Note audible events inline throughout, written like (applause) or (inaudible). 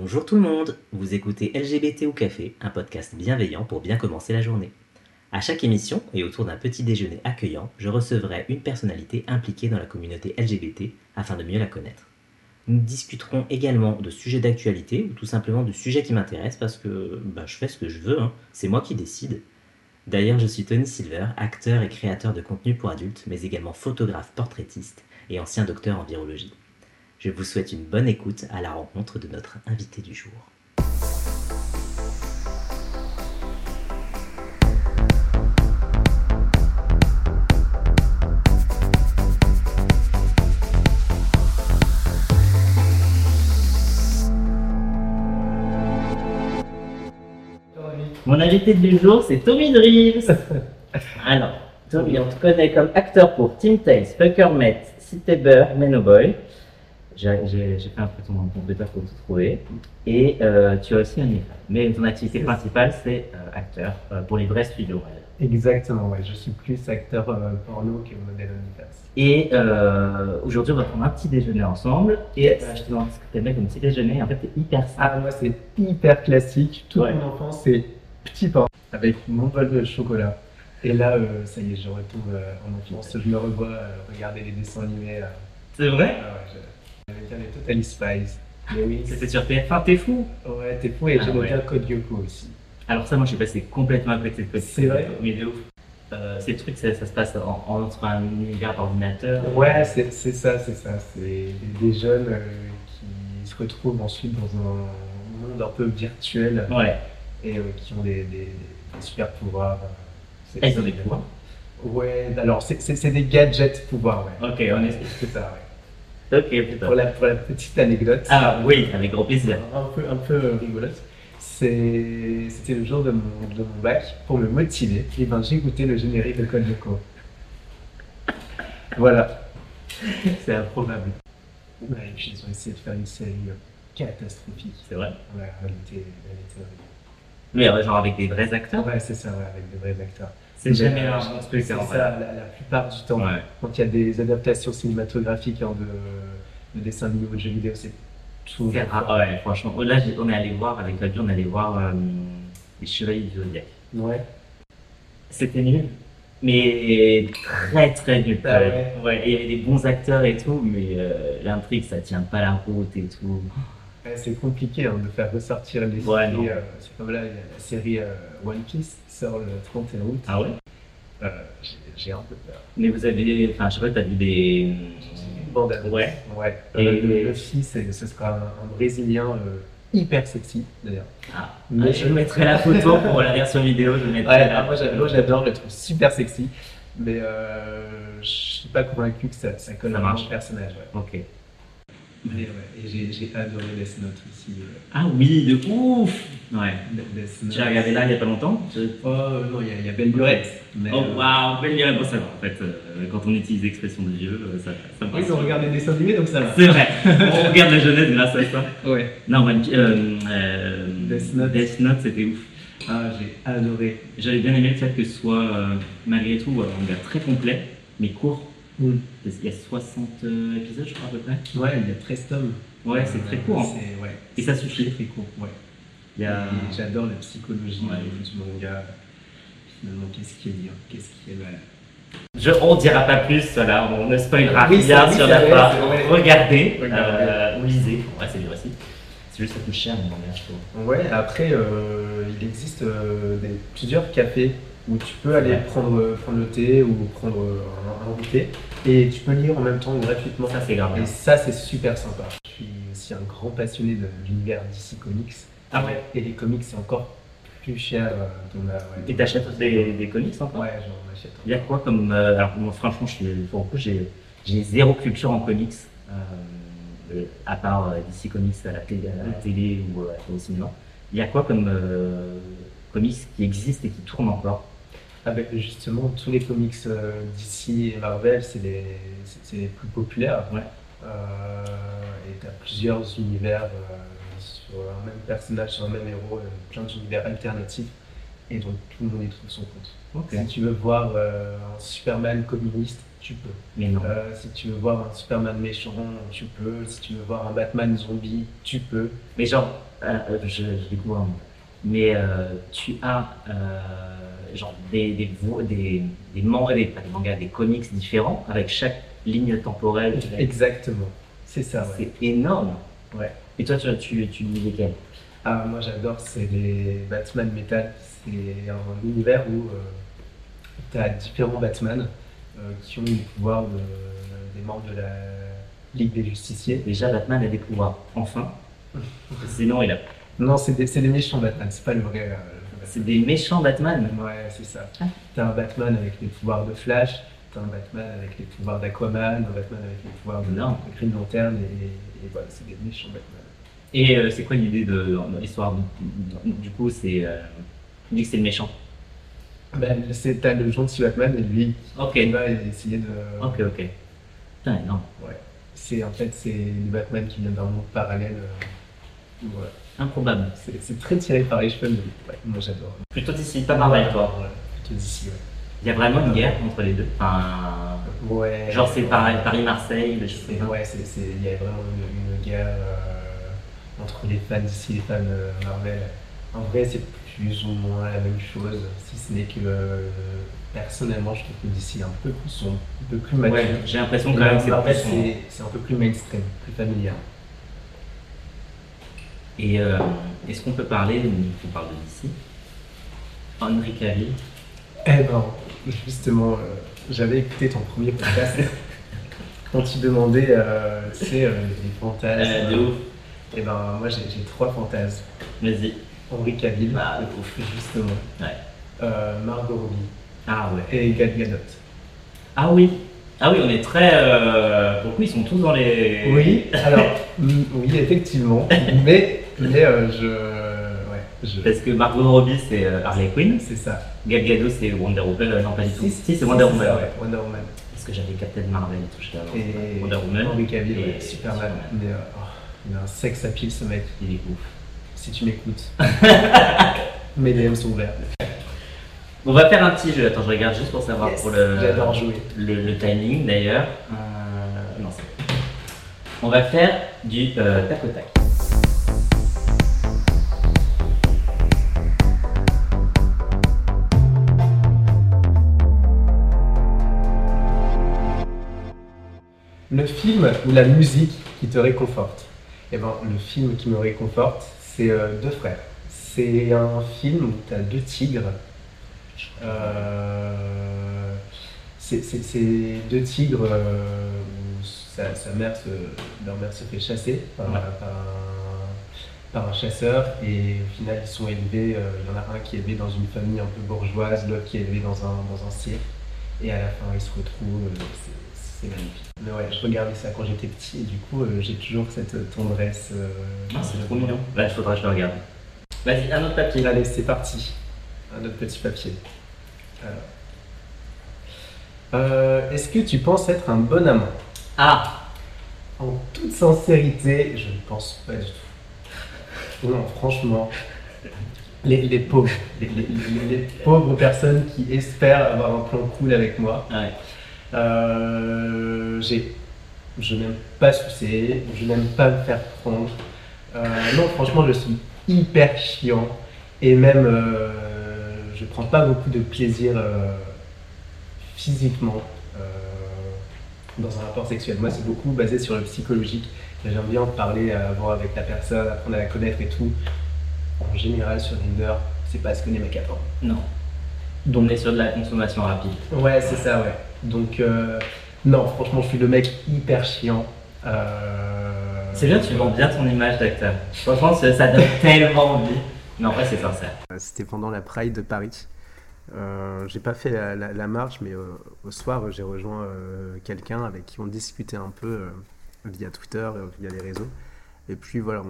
Bonjour tout le monde, vous écoutez LGBT au café, un podcast bienveillant pour bien commencer la journée. À chaque émission et autour d'un petit déjeuner accueillant, je recevrai une personnalité impliquée dans la communauté LGBT afin de mieux la connaître. Nous discuterons également de sujets d'actualité ou tout simplement de sujets qui m'intéressent parce que bah, je fais ce que je veux, hein. c'est moi qui décide. D'ailleurs, je suis Tony Silver, acteur et créateur de contenu pour adultes, mais également photographe portraitiste et ancien docteur en virologie. Je vous souhaite une bonne écoute à la rencontre de notre invité du jour. Mon invité du jour, c'est Tommy Dreams. (laughs) Alors, Tommy, on te connaît comme acteur pour Team Tales, Fuckermet, Cité Beurre, Menoboy. J'ai fait un peu ton ton bêta pour te trouver. Et euh, tu as aussi un livre. Mais ton activité principale, c'est euh, acteur euh, pour les vrais studios. ouais. Exactement, ouais. Je suis plus acteur porno que modèle univers. Et aujourd'hui, on va prendre un petit déjeuner ensemble. Et euh, je te demande ce que t'aimais comme petit déjeuner. En fait, t'es hyper simple. Ah, moi, c'est hyper classique. Toute Ouais. mon enfance, c'est petit pain avec mon bol de chocolat. Et là, ça y est, je retombe euh, en enfance. Je me revois regarder les dessins animés. C'est vrai? Ah ouais, je- j'aimais bien les Totally Spies. Mais oui, C'était sur TF1, t'es fou ouais, t'es fou et Ah j'aimais ouais. bien Code Lyoko aussi. Alors ça, moi, je suis passé complètement à côté de côté. C'est vrai Mais de ouf. Euh, ces trucs, ça, ça se passe en, en- entre un univers d'ordinateur. Ouais, c'est ça, c'est ça. C'est des, des jeunes euh, qui se retrouvent ensuite dans un monde un peu virtuel Ouais. et euh, qui ont des, des, des super pouvoirs. C'est- Ah, ils ont des pouvoirs? Ouais, alors c'est des gadgets pouvoirs, ouais. Ok, on est. C'est ça, ouais. Ok. Pour la, pour la petite anecdote, Ah oui, avec grand plaisir. un peu, un peu rigolote, c'était le jour de mon, de mon bac, pour me motiver, et ben j'ai écouté le générique de Code. Voilà. C'est improbable. Ouais, et puis ils ont essayé de faire une série euh, catastrophique. C'est vrai. Ouais, elle était, elle était horrible. Mais euh, genre avec des vrais acteurs Ouais, c'est ça, ouais, avec de vrais acteurs. C'est jamais Mais, un bon truc, C'est ça, la, la plupart du temps. Ouais. Quand il y a des adaptations cinématographiques hein, de, de dessins animés ou de jeux vidéo, c'est tout. C'est rare. Ouais, franchement. Oh, Là, on est allé voir, avec Fabien, on est allé voir euh, les Chevaliers du Zodiac. Ouais. C'était nul. Mais très très nul. Ah il y avait des bons acteurs et tout, mais euh, l'intrigue ça tient pas la route et tout. C'est compliqué hein, de faire ressortir les Ouais, séries. euh, c'est comme là, la série One Piece le 31 août. Ah ouais? Euh, j'ai- un peu peur. Mais vous avez. Enfin, je sais pas, t'as vu des. Bande. Ouais. Ouais. Et- Euh, le, le fils, ce sera un, un Brésilien euh, hyper sexy d'ailleurs. Ah, Mais- ah, je mettrai la photo pour la version vidéo. Je mettrai Ouais, la- ah, moi j'a- moi, j'adore, je le trouve super sexy. Mais euh, je suis pas convaincu que ça, ça colle à mon personnage. Ouais. Ok. Ouais, et j'ai adoré Death Note aussi. euh, Ah oui, de ouf Ouais. J'ai regardé là il y a pas longtemps. Je- Oh euh, non, il y, a- il y a Belle Lurette. Mais, Oh euh, waouh, belle. Bon, ça va. En fait, euh, quand on utilise l'expression de vieux, euh, ça, ça me Oui, passe. ils ont regardé des dessins animés donc ça va. C'est vrai. (laughs) on regarde la jeunesse grâce à ça. Ouais. Non, Piece- euh, euh, Death Note. Death Note, c'était ouf. Ah, j'ai adoré. J'avais bien aimé le fait que ce soit, euh, malgré tout, un manga très complet, mais court. Mm. Il y a 60 euh, épisodes, je crois, à peu près. Ouais, il y a 13 tomes. Ouais, c'est très court. hein. Ouais. Et ça suffit. Très, très court, ouais. Y a... J'adore la psychologie Ouais. du manga. Finalement, qu'est-ce qui est bien, qu'est-ce qui est mal? Je, on dira pas plus, là, on ne spoilera Oui, rien oui, sur la part. Regardez, Regardez. euh, ou lisez. Ouais, c'est bien aussi. C'est juste ça coûte cher, mais manga, je trouve. Ouais, après, euh, il existe euh, des, plusieurs cafés où tu peux aller prendre, prendre le thé ou prendre euh, un, un goûter et tu peux lire en même temps gratuitement. Ça, c'est grave. Et ça, c'est super sympa. Je suis aussi un grand passionné de l'univers DC Comics. Ah ouais. Et les comics, c'est encore plus cher. euh, ouais, Et t'achètes des, des comics encore Ouais, j'en achète. Il y a quoi comme. euh, alors, moi, franchement, je suis, pour le coup, j'ai, j'ai zéro culture en comics, euh, euh, à part euh, DC Comics à la télé, à la télé ou euh, au cinéma. Il y a quoi comme euh, comics qui existent et qui tournent encore? Ah ben, justement, tous les comics euh, DC et Marvel, c'est les, c'est- les plus populaires. Ouais. Euh, et tu as plusieurs univers euh, sur un même personnage, sur un même héros, euh, plein d'univers alternatifs. Et donc tout le monde y trouve son compte. Ok. Si tu veux voir un Superman communiste, tu peux. Mais non. Si tu veux voir un Superman méchant, tu peux. Si tu veux voir un Batman zombie, tu peux. Mais genre, je, je découvre un mot. Mais tu as genre des, des, vo- des, des mangas, des, pas des mangas, des comics différents avec chaque ligne temporelle. Exactement. C'est ça, ouais. C'est énorme. Ouais. Et toi, tu, tu, tu lis lesquels? Ah, moi j'adore, c'est les Batman Metal. C'est un univers où tu as différents Batman euh, qui ont les pouvoirs de- des membres de la Ligue des Justiciers. Déjà, Batman a des pouvoirs. Enfin. (laughs) Sinon, il a. Non, c'est des, des méchants Batman, c'est pas le vrai. euh, le vrai C'est des méchants Batman. Ouais, c'est ça. Ah. T'as un Batman avec les pouvoirs de Flash, t'as un Batman avec les pouvoirs d'Aquaman, un Batman avec les pouvoirs de, Non. Green Lantern, et, et voilà, c'est des méchants Batman. Et euh, c'est quoi l'idée de, l'histoire Du coup, c'est. Euh, tu dis que c'est le méchant? Ben, c'est, t'as le gentil Batman et lui Ok. qui va essayer de. Ok, ok. Putain, énorme. C'est en fait c'est le Batman qui vient d'un monde parallèle. euh, voilà. Improbable. C'est, très tiré par les cheveux, mais ouais, moi j'adore. Plutôt d'ici, pas Marvel, toi. Ouais, plutôt d'ici, ouais. Il y a vraiment une guerre entre les deux. Enfin, Ouais. genre, c'est Paris-Marseille, des choses comme ça. ouais, il y a vraiment une, une guerre euh, entre les fans d'ici et les fans euh, Marvel. En vrai, c'est plus ou moins la même chose, si ce n'est que euh, personnellement, je trouve que d'ici est un peu plus sombre, un peu plus mature. Ouais, j'ai l'impression quand même que c'est un peu plus mainstream, plus familial. Et euh, est-ce qu'on peut parler, on parle de d'ici, Henry Cavill? Eh ben, justement, euh, j'avais écouté ton premier podcast (laughs) quand tu demandais, euh, tu sais, euh, les fantasmes. Euh, de ouf. Eh ben, moi j'ai trois fantasmes. Vas-y. Henri Cavill, Bah, de ouf. justement. Ouais. Euh, Margot Robbie Ah ouais. et Gal Gadot. Ah oui. Ah oui, on est très. Euh, pour le coup, ils sont tous dans les. Oui, (laughs) alors, oui, effectivement. (laughs) mais, mais euh, je. Ouais, je. Parce que Margot Robbie, c'est euh, Harley Quinn. C'est ça. Gal Gadot, c'est Wonder Woman. Euh, non, pas du tout. Si, Si, c'est Wonder Woman. ça, ouais. Wonder Woman. Parce que j'avais Captain Marvel et tout, j'étais avant. Et Wonder Woman. Henri Cavill, et Superman. Mais, oh, il a un sexe à pile ce mec, Il est ouf. si tu m'écoutes. (laughs) Mes DM sont ouverts. On va faire un petit jeu. Attends, je regarde juste pour savoir Yes, pour le, J'adore jouer. le, le timing d'ailleurs. Euh, non, c'est. On va faire du euh, tac au tac. Le film ou la musique qui te réconforte Eh ben, le film qui me réconforte, c'est euh, Deux frères. C'est un film où tu as deux tigres. Euh, c'est deux tigres euh, où sa, sa mère se, leur mère se fait chasser par, Ouais. par un, par un chasseur et au final ils sont élevés. Il y en a un qui est élevé dans une famille un peu bourgeoise, l'autre qui est élevé dans un, dans un cirque. Et à la fin ils se retrouvent. C'est- magnifique. Mais ouais, je regardais ça quand j'étais petit et du coup euh, j'ai toujours cette tendresse. euh, Ah, c'est trop mignon. Là, il faudra que je le regarde. Vas-y, un autre papier. Allez, c'est parti. Un autre petit papier. Alors. Euh, Est-ce que tu penses être un bon amant? Ah En toute sincérité, je ne pense pas du tout. Non, franchement, les, les pauvres, les- les pauvres personnes qui espèrent avoir un plan cool avec moi, Ouais. Euh, je n'aime pas sucer, je n'aime pas me faire prendre. Euh, non, franchement, je suis hyper chiant et même euh, je prends pas beaucoup de plaisir physiquement dans un rapport sexuel. Moi, c'est beaucoup basé sur le psychologique. J'aime bien parler avant avec la personne, apprendre à la connaître et tout. En général, sur Tinder, c'est pas ce que les mecs attendent. Non. Donc, on est sur de la consommation rapide. Ouais, c'est ça, ouais. Donc, euh, non, franchement, je suis le mec hyper chiant. Euh, C'est bien, tu vends bien ton image d'acteur. Franchement, ça, ça donne (laughs) tellement envie. Mais en vrai, c'est sincère. C'était pendant la Pride de Paris. Euh, j'ai pas fait la, la- la marche, mais euh, au soir, j'ai rejoint euh, quelqu'un avec qui on discutait un peu euh, via Twitter, euh, via les réseaux. Et puis voilà,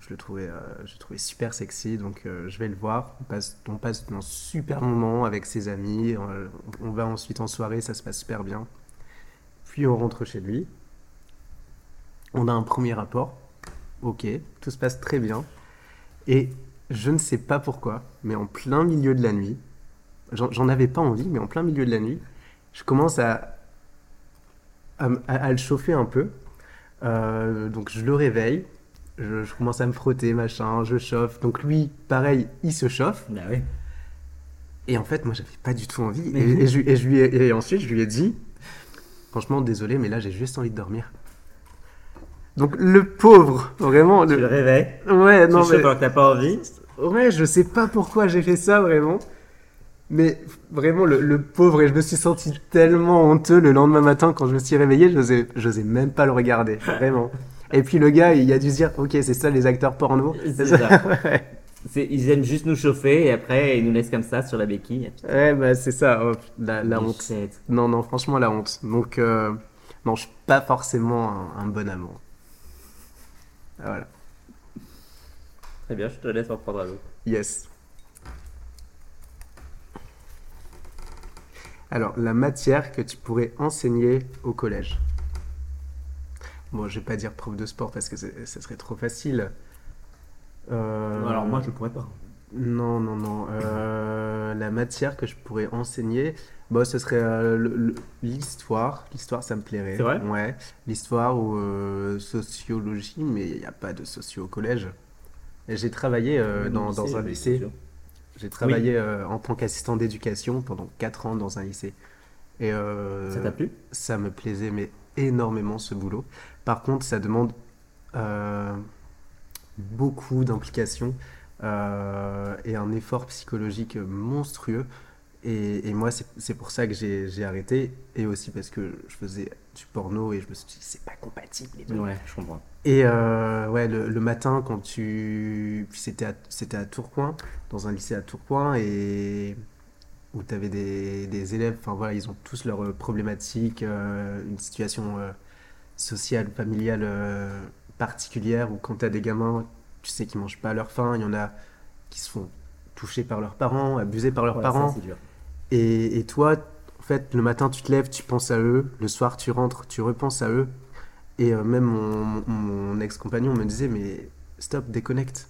je le trouvais, euh, je le trouvais super sexy, donc euh, je vais le voir. On passe, on passe un super moment avec ses amis. On, va ensuite en soirée, ça se passe super bien. Puis on rentre chez lui. On a un premier rapport. Ok, tout se passe très bien. Et je ne sais pas pourquoi, mais en plein milieu de la nuit, j'en avais pas envie, mais en plein milieu de la nuit, je commence à- à le chauffer un peu. Euh, donc je le réveille, je, je commence à me frotter, machin, je chauffe. Donc lui, pareil, il se chauffe. Bah oui. Et en fait, moi, j'avais pas du tout envie. Et, et je, et je lui ai- et ensuite, je lui ai dit, franchement, désolé, mais là, j'ai juste envie de dormir. Donc le pauvre, vraiment. Tu le- le réveilles, Ouais, tu non, le chauffes mais... t'as pas envie. Ouais, je sais pas pourquoi j'ai fait ça vraiment. Mais vraiment, le, le pauvre, et je me suis senti tellement honteux le lendemain matin quand je me suis réveillé, j'osais, j'osais même pas le regarder, vraiment. (laughs) Et puis le gars, il a dû se dire, ok, c'est ça les acteurs porno. C'est ça. (laughs) ouais, Ils aiment juste nous chauffer et après ils nous laissent comme ça sur la béquille. Ouais, bah c'est ça, oh, la, la honte. Non, non, franchement, la honte. Donc, euh, non, je suis pas forcément un, un bon amant. Voilà, Très bien, je te laisse en prendre un autre. yes. Alors, la matière que tu pourrais enseigner au collège. Bon, je vais pas dire prof de sport parce que ce serait trop facile. Euh, Alors moi je pourrais pas. Non, non, non. Euh, la matière que je pourrais enseigner, bah, ce serait euh, l'histoire. L'histoire, ça me plairait. C'est vrai? Ouais. L'histoire ou euh, sociologie, mais il n'y a pas de socio au collège. J'ai travaillé dans, dans un lycée. J'ai travaillé en tant qu'assistant d'éducation pendant 4 ans dans un lycée. Et Ça t'a plu? ça me plaisait mais énormément ce boulot. Par contre, ça demande euh, beaucoup d'implication euh, et un effort psychologique monstrueux. Et, et moi, c'est pour ça que j'ai arrêté. Et aussi parce que je faisais du porno et je me suis dit, c'est pas compatible. les deux. Ouais, je comprends. Et euh, ouais, le, le matin, quand tu. C'était à, c'était à Tourcoing, dans un lycée à Tourcoing, et où tu avais des, des élèves, enfin voilà, ils ont tous leurs euh, problématiques, euh, une situation euh, sociale, familiale euh, particulière, où quand tu as des gamins, tu sais qu'ils mangent pas à leur faim, il y en a qui se font toucher par leurs parents, abusés par leurs parents. ça, c'est dur. Et, et toi, en fait, le matin, tu te lèves, tu penses à eux. Le soir, tu rentres, tu repenses à eux. Et même mon, mon- ex-compagnon me disait, mais stop, déconnecte.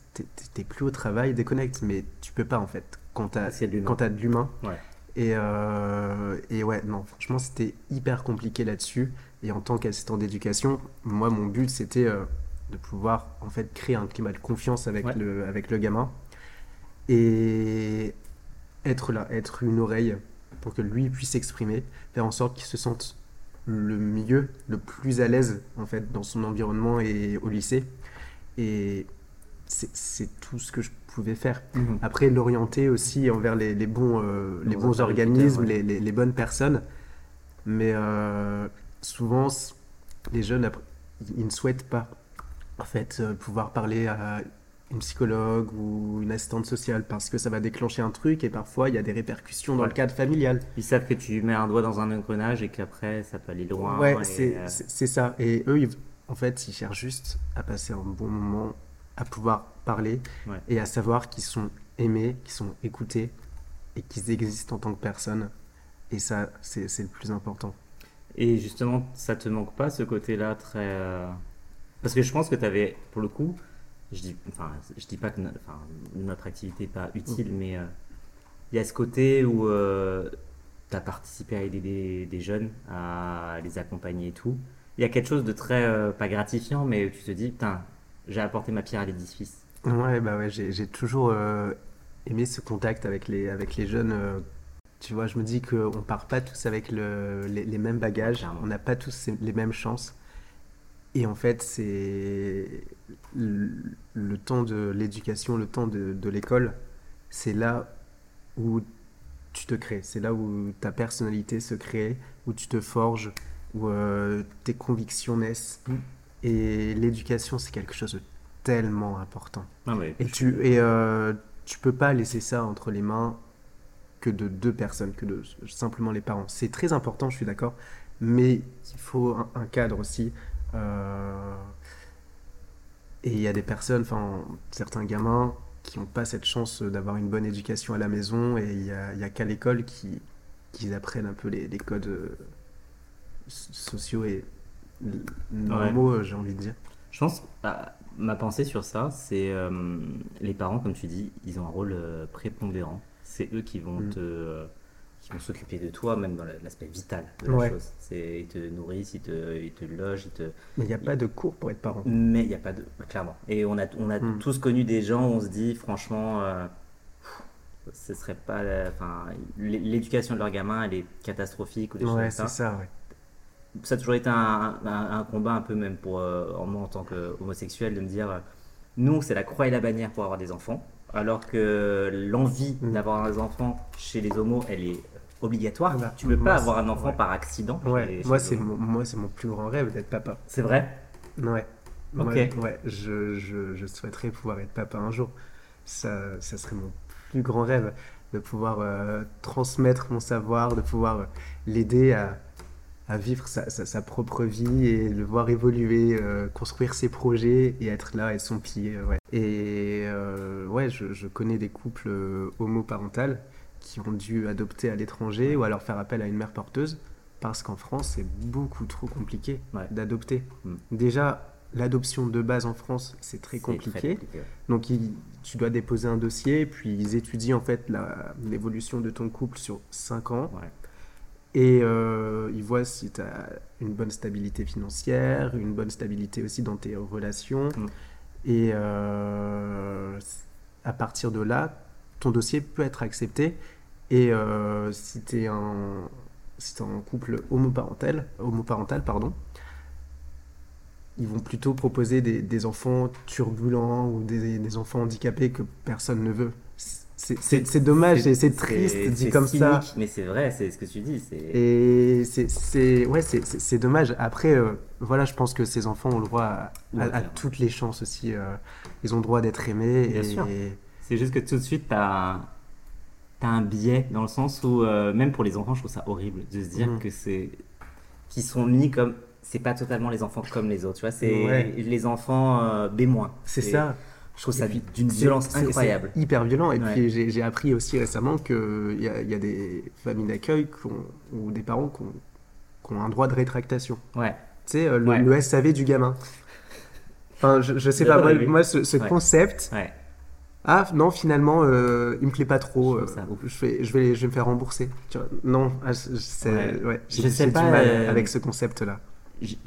T'es plus au travail, déconnecte. Mais tu peux pas, en fait, quand t'as de l'humain. quand t'as de l'humain. Ouais. Et, euh, et ouais, non, franchement, c'était hyper compliqué là-dessus. Et en tant qu'assistant d'éducation, moi, mon but, c'était euh, de pouvoir, en fait, créer un climat de confiance avec, Ouais. le, avec le gamin. Et être là, être une oreille pour que lui puisse s'exprimer, faire en sorte qu'il se sente le mieux, le plus à l'aise, en fait, dans son environnement et au lycée. Et c'est c'est tout ce que je faire. Mhm. Après, l'orienter aussi envers les, les bons, euh, les Bons interlocuteurs, organismes, ouais. les, les- les bonnes personnes. Mais euh, souvent, les jeunes, après, ils ne souhaitent pas en fait, euh, pouvoir parler à une psychologue ou une assistante sociale parce que ça va déclencher un truc et parfois il y a des répercussions dans Ouais. le cadre familial. Ils savent que tu mets un doigt dans un engrenage et qu'après ça peut aller loin. Ouais, c'est euh, ça. Et eux, ils- en fait, ils cherchent juste à passer un bon moment, à pouvoir parler Ouais. et à savoir qu'ils sont aimés, qu'ils sont écoutés et qu'ils existent en tant que personnes. Et ça, c'est le plus important. Et justement, ça te manque pas ce côté-là très. euh, Parce que je pense que tu avais, pour le coup, je dis, enfin, je dis pas que no- enfin, notre activité n'est pas utile, mais euh, il y a ce côté où tu as participé à aider des, des jeunes, à les accompagner et tout. Il y a quelque chose de très, euh, pas gratifiant, mais tu te dis, putain, j'ai apporté ma pierre à l'édifice. Ouais, bah ouais, j'ai toujours euh, aimé ce contact avec les, avec les jeunes. euh, tu vois, je me dis qu'on part pas tous avec le, les, les mêmes bagages, Clairement. on n'a pas tous les mêmes chances. Et en fait, c'est le, le temps de l'éducation, le temps de, de l'école, c'est là où tu te crées, c'est là où ta personnalité se crée, où tu te forges, où euh, tes convictions naissent. Mm. Et l'éducation, c'est quelque chose de tellement important. Mais Et tu et euh, tu peux pas laisser ça entre les mains que de deux personnes, que de simplement les parents. C'est très important, je suis d'accord, mais il faut un, un cadre aussi. Euh, et il y a des personnes, enfin certains gamins qui n'ont pas cette chance d'avoir une bonne éducation à la maison, et il y a, a qu'à l'école qui qu'ils apprennent un peu les, les codes euh, so- sociaux et normaux, j'ai envie de dire. Je pense, bah, ma pensée sur ça, c'est euh, les parents, comme tu dis, ils ont un rôle euh, prépondérant. C'est eux qui vont Mm. te, euh, qui vont s'occuper de toi, même dans l'aspect vital de la chose. Ils te nourrissent, ils te, ils te logent, ils te... Mais il n'y a pas de cours pour être parent. Mais il n'y a pas de... Clairement. Et on a, on a hmm. tous connu des gens où on se dit, franchement, ce serait pas... Enfin, l'éducation de leur gamin, elle est catastrophique ou des choses comme ça. c'est ça, ouais. Ça a toujours été un, un, combat un peu même pour euh, moi en tant qu'homosexuel de me dire, nous, c'est la croix et la bannière pour avoir des enfants alors que l'envie hmm. d'avoir des enfants chez les homos, elle est obligatoire. Ah bah, tu peux pas avoir un enfant par accident. moi, c'est mon, moi, c'est mon plus grand rêve d'être papa. C'est vrai? Ouais. Ouais, je, je, je, souhaiterais pouvoir être papa un jour. Ça, ça serait mon plus grand rêve de pouvoir euh, transmettre mon savoir, de pouvoir euh, l'aider à, à, vivre sa, sa, propre vie et le voir évoluer, euh, construire ses projets et être là et son pied. Ouais. Et ouais, je, je, connais des couples homoparentales qui ont dû adopter à l'étranger ou alors faire appel à une mère porteuse parce qu'en France, c'est beaucoup trop compliqué d'adopter. Mm. Déjà, l'adoption de base en France, c'est très compliqué. Donc, tu dois déposer un dossier, puis ils étudient en fait l'évolution de ton couple sur 5 ans. Et euh, ils voient si tu as une bonne stabilité financière, une bonne stabilité aussi dans tes relations. Mm. Et euh, à partir de là, ton dossier peut être accepté et euh, si tu es un, si un couple homoparental, homoparental pardon, ils vont plutôt proposer des, des enfants turbulents ou des, des, enfants handicapés que personne ne veut. C'est dommage c'est triste dit comme ça. Mais c'est vrai, c'est ce que tu dis. Et c'est ouais, c'est dommage. Après, euh, voilà, je pense que ces enfants ont le droit à, à, toutes les chances aussi. Euh, ils ont le droit d'être aimés. Bien sûr. C'est juste que tout de suite, tu as t'as un biais dans le sens où, euh, même pour les enfants, je trouve ça horrible de se dire mm. que c'est. qu'ils sont mis comme. C'est pas totalement les enfants comme les autres, tu vois, c'est les enfants B-. C'est ça. Je trouve ça d'une violence incroyable. hyper violent. Et puis j'ai appris aussi récemment qu'il y, a, y a des familles d'accueil ou des parents qui ont, un droit de rétractation. Ouais. Tu sais, euh, le, SAV du gamin. Enfin, je, je sais pas, moi, moi ce, ce concept, ah non finalement euh, il me plaît pas trop euh, je, vais, je, vais, je vais me faire rembourser non ah, ouais. j'ai du mal euh, avec ce concept là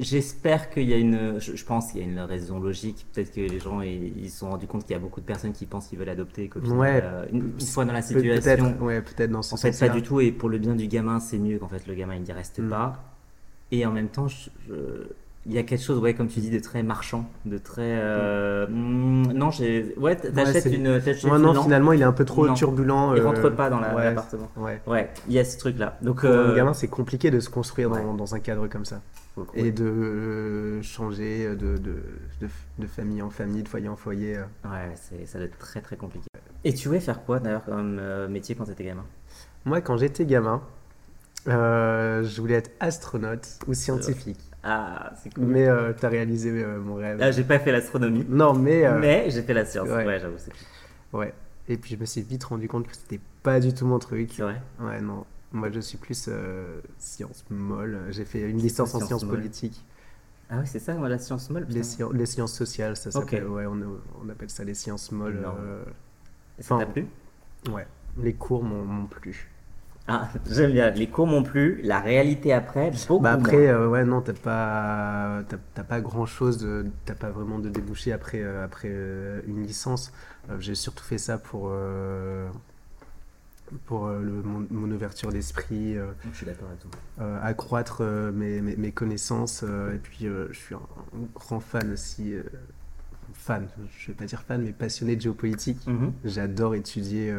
j'espère qu'il y a une je, pense qu'il y a une raison logique. Peut-être que les gens ils se sont rendus compte qu'il y a beaucoup de personnes qui pensent qu'ils veulent adopter et ouais, une, fois dans la situation peut-être ouais, peut-être dans ce en fait pas du tout. Et pour le bien du gamin c'est mieux qu'en fait le gamin il n'y reste mm. pas. Et en même temps je il y a quelque chose, ouais, comme tu dis, de très marchand, de très. Euh, mm, non, j'ai. Ouais, t'achètes une. Moi, non, finalement, il est un peu trop turbulent. Il rentre euh, pas dans l'appartement. Ouais. ouais. il y a ce truc-là. Donc, Pour euh... gamin, c'est compliqué de se construire dans, dans, un cadre comme ça. Et de euh, changer de, de, de, famille en famille, de foyer en foyer. Ouais, ça doit être très très compliqué. Et tu voulais faire quoi d'ailleurs comme métier quand t'étais gamin? Moi, quand j'étais gamin, je voulais être astronaute ou scientifique. Ah, c'est cool. Mais euh, tu as réalisé euh, mon rêve. Ah, j'ai pas fait l'astronomie. Non, mais. Euh, mais j'ai fait la science. Ouais, j'avoue. Ouais. Et puis je me suis vite rendu compte que c'était pas du tout mon truc. C'est vrai? Ouais, non. Moi, je suis plus sciences molles. J'ai fait une licence en sciences politiques. Ah oui, c'est ça, la science molle les, les, sciences sociales, ça s'appelle. Ouais, on, on, appelle ça les sciences molles. ça t'a plu? Ouais. Les cours m'ont plu. Ah, j'aime bien. Les cours m'ont plu. La réalité après, beaucoup bah après, euh, ouais, non, t'as pas, t'as, pas grand chose, t'as pas vraiment de débouché après, euh, après euh, une licence. j'ai surtout fait ça pour, pour le, mon, ouverture d'esprit. je suis d'accord avec toi. accroître mes, mes, mes, connaissances. et puis, je suis un, grand fan aussi fan, je vais pas dire fan, mais passionné de géopolitique. Mhm. J'adore étudier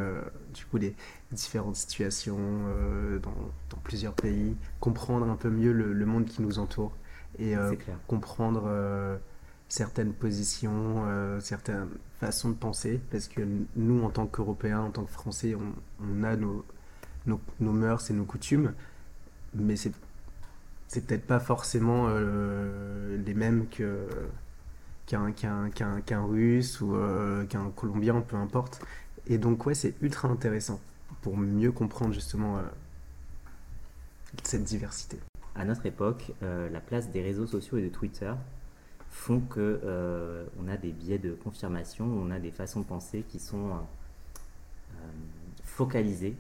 du coup les, différentes situations euh, dans, dans, plusieurs pays, comprendre un peu mieux le, monde qui nous entoure et euh, comprendre euh, certaines positions, certaines façons de penser, parce que nous, en tant qu'Européens, en tant que Français, on, on a nos, nos, nos, mœurs et nos coutumes, mais c'est c'est peut-être pas forcément les mêmes que qu'un russe ou qu'un colombien, peu importe. Et donc ouais, c'est ultra intéressant pour mieux comprendre justement euh, cette diversité. À notre époque, euh, la place des réseaux sociaux et de Twitter font que euh, on a des biais de confirmation, on a des façons de penser qui sont focalisées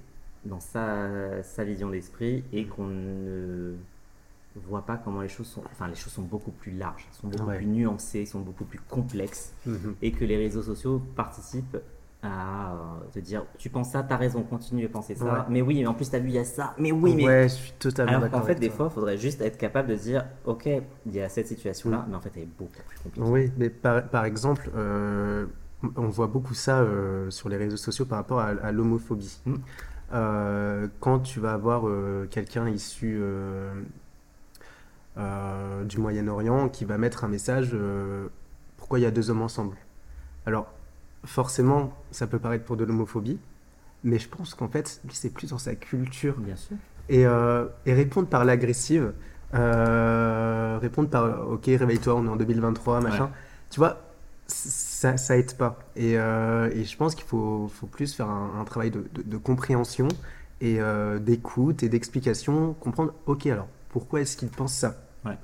dans sa, sa vision d'esprit et qu'on ne voit pas comment les choses sont. Enfin, les choses sont beaucoup plus larges, sont beaucoup Ouais. plus nuancées, sont beaucoup plus complexes Mhm. et que les réseaux sociaux participent à euh, te dire tu penses ça, t'as raison, continue à penser ça. Ouais. Mais oui, mais en plus t'as vu, il y a ça. Mais oui, mais. Ouais, je suis totalement d'accord. qu'en fait, des toi. fois, il faudrait juste être capable de dire ok, il y a cette situation-là, Mm. mais en fait, elle est beaucoup plus compliquée. Oui, mais par, par exemple, euh, on voit beaucoup ça euh, sur les réseaux sociaux par rapport à, à l'homophobie. Mm. Euh, quand tu vas avoir euh, quelqu'un issu euh, euh, du Moyen-Orient qui va mettre un message euh, pourquoi il y a deux hommes ensemble Alors, forcément, ça peut paraître pour de l'homophobie, mais je pense qu'en fait, c'est plus dans sa culture Bien sûr. et, euh, et répondre par l'agressive, répondre par ok, réveille-toi, on est en 2023, machin. Ouais. Tu vois, ça, ça aide pas. Et, et je pense qu'il faut, faut plus faire un, un travail de, de- de compréhension et d'écoute et d'explication, comprendre ok, alors pourquoi est-ce qu'il pense ça Ouais.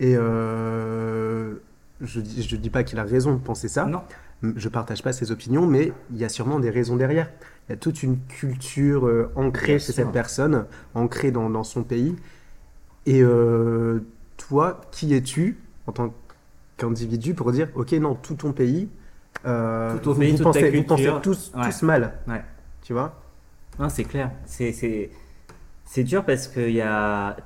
Et euh, je dis, je dis pas qu'il a raison de penser ça. Non. Je partage pas ses opinions, mais il y a sûrement des raisons derrière. Il y a toute une culture euh, ancrée Bien chez sûr. cette personne, ancrée dans, dans son pays. Et euh, toi, qui es-tu en tant qu'individu pour dire, ok, non, tout ton pays, euh, Tout ton vous, pays, vous toute ta pensez, vous pensez culture. tous, Ouais. tous mal, Ouais. tu vois? Non, c'est clair. C'est dur parce qu'il y a.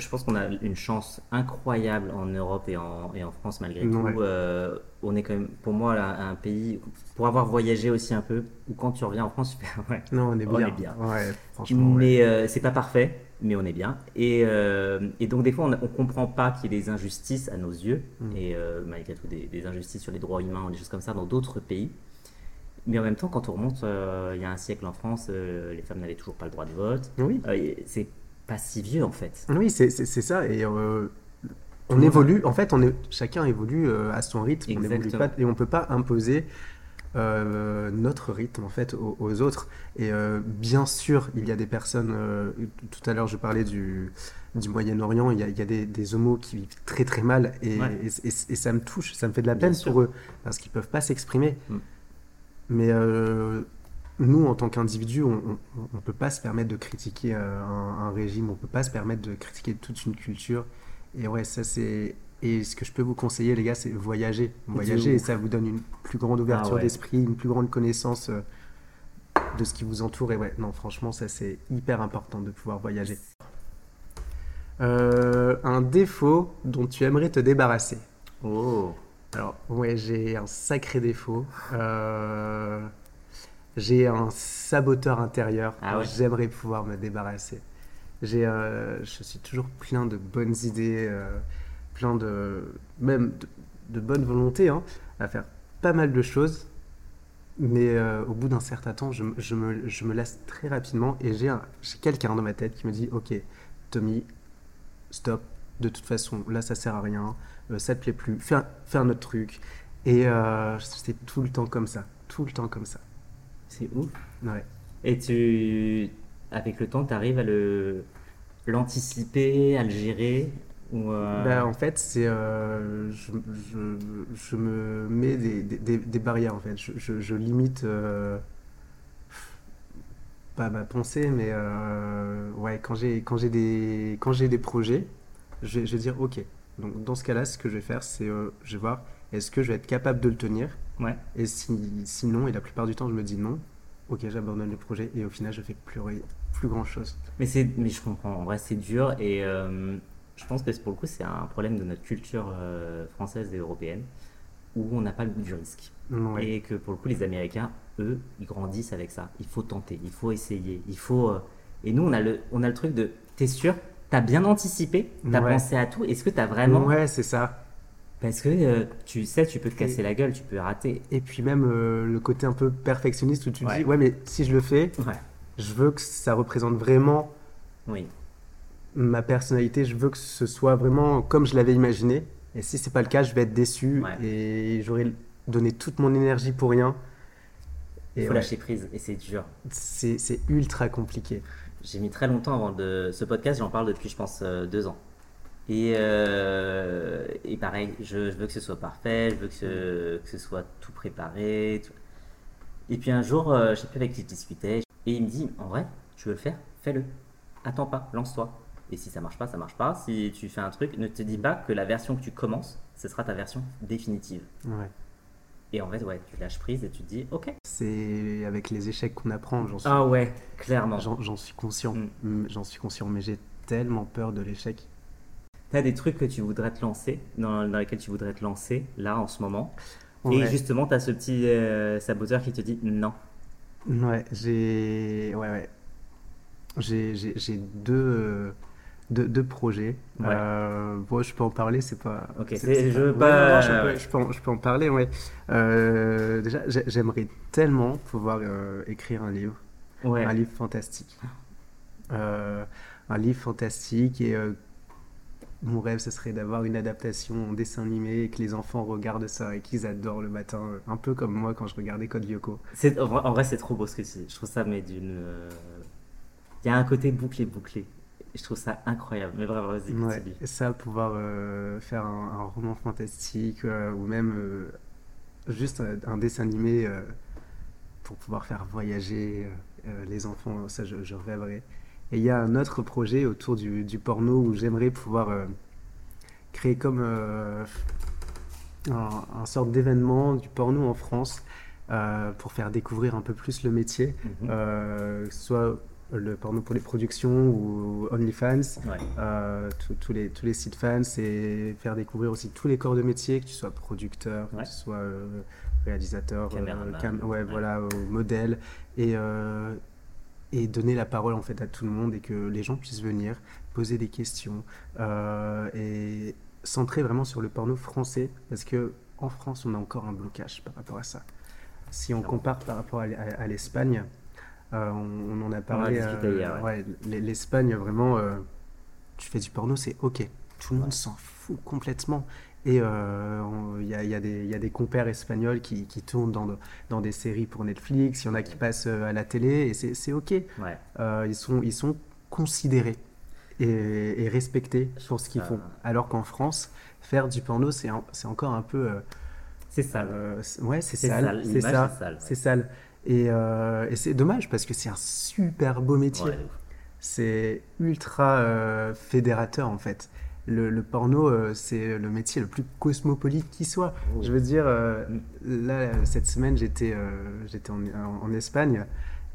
Je pense qu'on a une chance incroyable en Europe et en, et en France malgré Ouais. tout. Euh, on est quand même, pour moi, là, un pays, pour avoir voyagé aussi un peu, où quand tu reviens en France, tu fais (laughs) ouais. Non, on est On bien. est bien. Ouais, franchement. Mais euh, c'est pas parfait, mais on est bien. Et, euh, et donc des fois, on, on comprend pas qu'il y ait des injustices à nos yeux, Mm. et euh, malgré tout des, des injustices sur les droits humains ou des choses comme ça dans d'autres pays. Mais en même temps, quand on remonte il y a un siècle en France, les femmes n'avaient toujours pas le droit de vote. Oui, c'est pas si vieux en fait. oui c'est ça. Et euh, on évolue, en fait, on est, chacun évolue euh, à son rythme. On évolue Exactement. pas, et on peut pas imposer euh, notre rythme en fait aux, aux autres. Et bien sûr, il y a des personnes. tout à l'heure, je parlais du, du Moyen-Orient. Il y a, il y a des, des homos qui vivent très très mal et, Ouais. et, et- et ça me touche, ça me fait de la Bien peine sûr. pour eux parce qu'ils peuvent pas s'exprimer. Mm. Mais nous, en tant qu'individus, on ne peut pas se permettre de critiquer euh, un, un régime, on peut pas se permettre de critiquer toute une culture. Et ouais, ça c'est. Et ce que je peux vous conseiller, les gars, c'est voyager. Voyager, et ça vous donne une plus grande ouverture Ah ouais. d'esprit, une plus grande connaissance euh, de ce qui vous entoure. Et ouais, non, franchement, ça c'est hyper important de pouvoir voyager. Euh, un défaut dont tu aimerais te débarrasser. Oh, Alors, ouais, j'ai un sacré défaut. Euh, j'ai un saboteur intérieur. Ah ouais. J'aimerais pouvoir me débarrasser. J'ai, euh, je suis toujours plein de bonnes idées, euh, plein de, même de, de bonne volonté, hein, à faire pas mal de choses. Mais euh, au bout d'un certain temps, je, me- je me, je me lasse très rapidement et j'ai, un- j'ai quelqu'un dans ma tête qui me dit, ok, Tommy, stop. De toute façon, là, ça sert à rien. Ça te plaît plus. Fais un, fais un autre truc. Et euh, c'est tout le temps comme ça. Tout le temps comme ça. C'est ouf. Ouais. Et tu, avec le temps, tu arrives à le l'anticiper, à le gérer ou euh, Bah, en fait, c'est euh, je, je, je me mets des, des, barrières en fait. Je, je, limite euh, pas ma pensée, mais ouais, quand j'ai quand j'ai des quand j'ai des projets, je, vais- dire ok. Donc dans ce cas-là, ce que je vais faire, c'est je vais voir est-ce que je vais être capable de le tenir? Ouais. Et si, sinon, et la plupart du temps, je me dis non. Ok, j'abandonne le projet et au final, je fais plus plus grand chose. Mais mais je comprends. En vrai, c'est dur et euh, je pense que pour le coup, c'est un problème de notre culture euh, française et européenne où on n'a pas le goût du risque Ouais. et que pour le coup, les Américains, eux, ils grandissent avec ça. Il faut tenter, il faut essayer, il faut. euh, Et nous, on a le, on a le truc de, t'es sûr, t'as bien anticipé, t'as Ouais. pensé à tout. Est-ce que t'as vraiment Ouais, c'est ça. Parce que euh, tu sais, tu peux te casser la gueule, tu peux rater. Et puis même euh, le côté un peu perfectionniste où tu te Ouais. dis ouais mais si je le fais, Ouais. je veux que ça représente vraiment Oui. ma personnalité, je veux que ce soit vraiment comme je l'avais imaginé. Et si c'est pas le cas, je vais être déçu Ouais. et j'aurais donné toute mon énergie pour rien. Il faut lâcher prise et c'est dur. c'est c'est ultra compliqué. J'ai mis très longtemps avant de. Ce podcast, j'en parle depuis, je pense, euh, deux ans. Et, euh, et pareil, je, je veux que ce soit parfait, je veux que ce, que ce soit tout préparé. tout. Et puis un jour, euh, je sais plus avec qui je discutais, et il me dit En vrai, Tu veux le faire? Fais-le. Attends pas, lance-toi. Et si ça marche pas, ça marche pas. Si tu fais un truc, ne te dis pas que la version que tu commences, ce sera ta version définitive. Ouais. Et en fait, ouais, tu lâches prise et tu te dis, ok. C'est avec les échecs qu'on apprend, j'en suis, Ah ouais, clairement. j'en, suis conscient. Mm, J'en suis conscient, mais j'ai tellement peur de l'échec. T'as des trucs que tu voudrais te lancer, dans, dans lesquels tu voudrais te lancer, là, en ce moment. Et justement, t'as ce petit euh, saboteur qui te dit non. Ouais, j'ai. Ouais, ouais. J'ai, deux, euh, deux, deux projets. Ouais. Euh, bon, je peux en parler, c'est pas. Ok, c'est- je pas- peux, ouais. je peux en, je peux en parler, ouais. Euh, déjà, j'ai- j'aimerais tellement pouvoir euh, écrire un livre. Ouais. Un livre fantastique. Euh, un livre fantastique et euh, mon rêve, ce serait d'avoir une adaptation en dessin animé et que les enfants regardent ça et qu'ils adorent le matin. Un peu comme moi quand je regardais Code Lyoko. En vrai, c'est trop beau ce que tu dis. Je trouve ça, mais d'une. euh, Il y a un côté bouclé, bouclé. Je trouve ça incroyable. Mais vraiment, vas-y, Ouais, ça, pouvoir euh, faire un, un roman fantastique euh, ou même euh, juste un, dessin animé pour pouvoir faire voyager les enfants, ça je, je rêverais. Et il y a un autre projet autour du, du porno où j'aimerais pouvoir euh, créer comme euh, un, un sorte d'événement du porno en France euh, pour faire découvrir un peu plus le métier, Mhm. soit le porno pour les productions ou OnlyFans. Ouais. Tous- les, tous les sites fans et faire découvrir aussi tous les corps de métier, que tu sois producteur, Ouais. que tu sois réalisateur, cam- ouais, voilà, modèle, et, et donner la parole en fait à tout le monde et que les gens puissent venir poser des questions euh, et centrer vraiment sur le porno français parce que en France on a encore un blocage par rapport à ça. Si on compare par rapport à, l- à- à l'Espagne, euh, on, on en a parlé. euh, ouais. L'Espagne vraiment, euh, tu fais du porno, c'est ok. Tout le monde s'en fout complètement. Et euh, il y, a, il y a des- il y a des compères espagnols qui, qui tournent dans, de- dans des séries pour Netflix, il y en a qui passent euh, à la télé, et c'est ok. Ouais. Euh, ils, sont, ils sont considérés et, et respectés pour ce qu'ils trouve font. Alors qu'en France, faire du porno, c'est encore un peu... euh, C'est c'est- ouais, c'est sale. sale, C'est sale. C'est sale. Et, et c'est dommage parce que c'est un super beau métier. Ouais. C'est ultra fédérateur en fait. Le, le porno, euh, c'est le métier le plus cosmopolite qui soit. Oui. Je veux dire, euh, là, cette semaine, j'étais euh, j'étais en, Espagne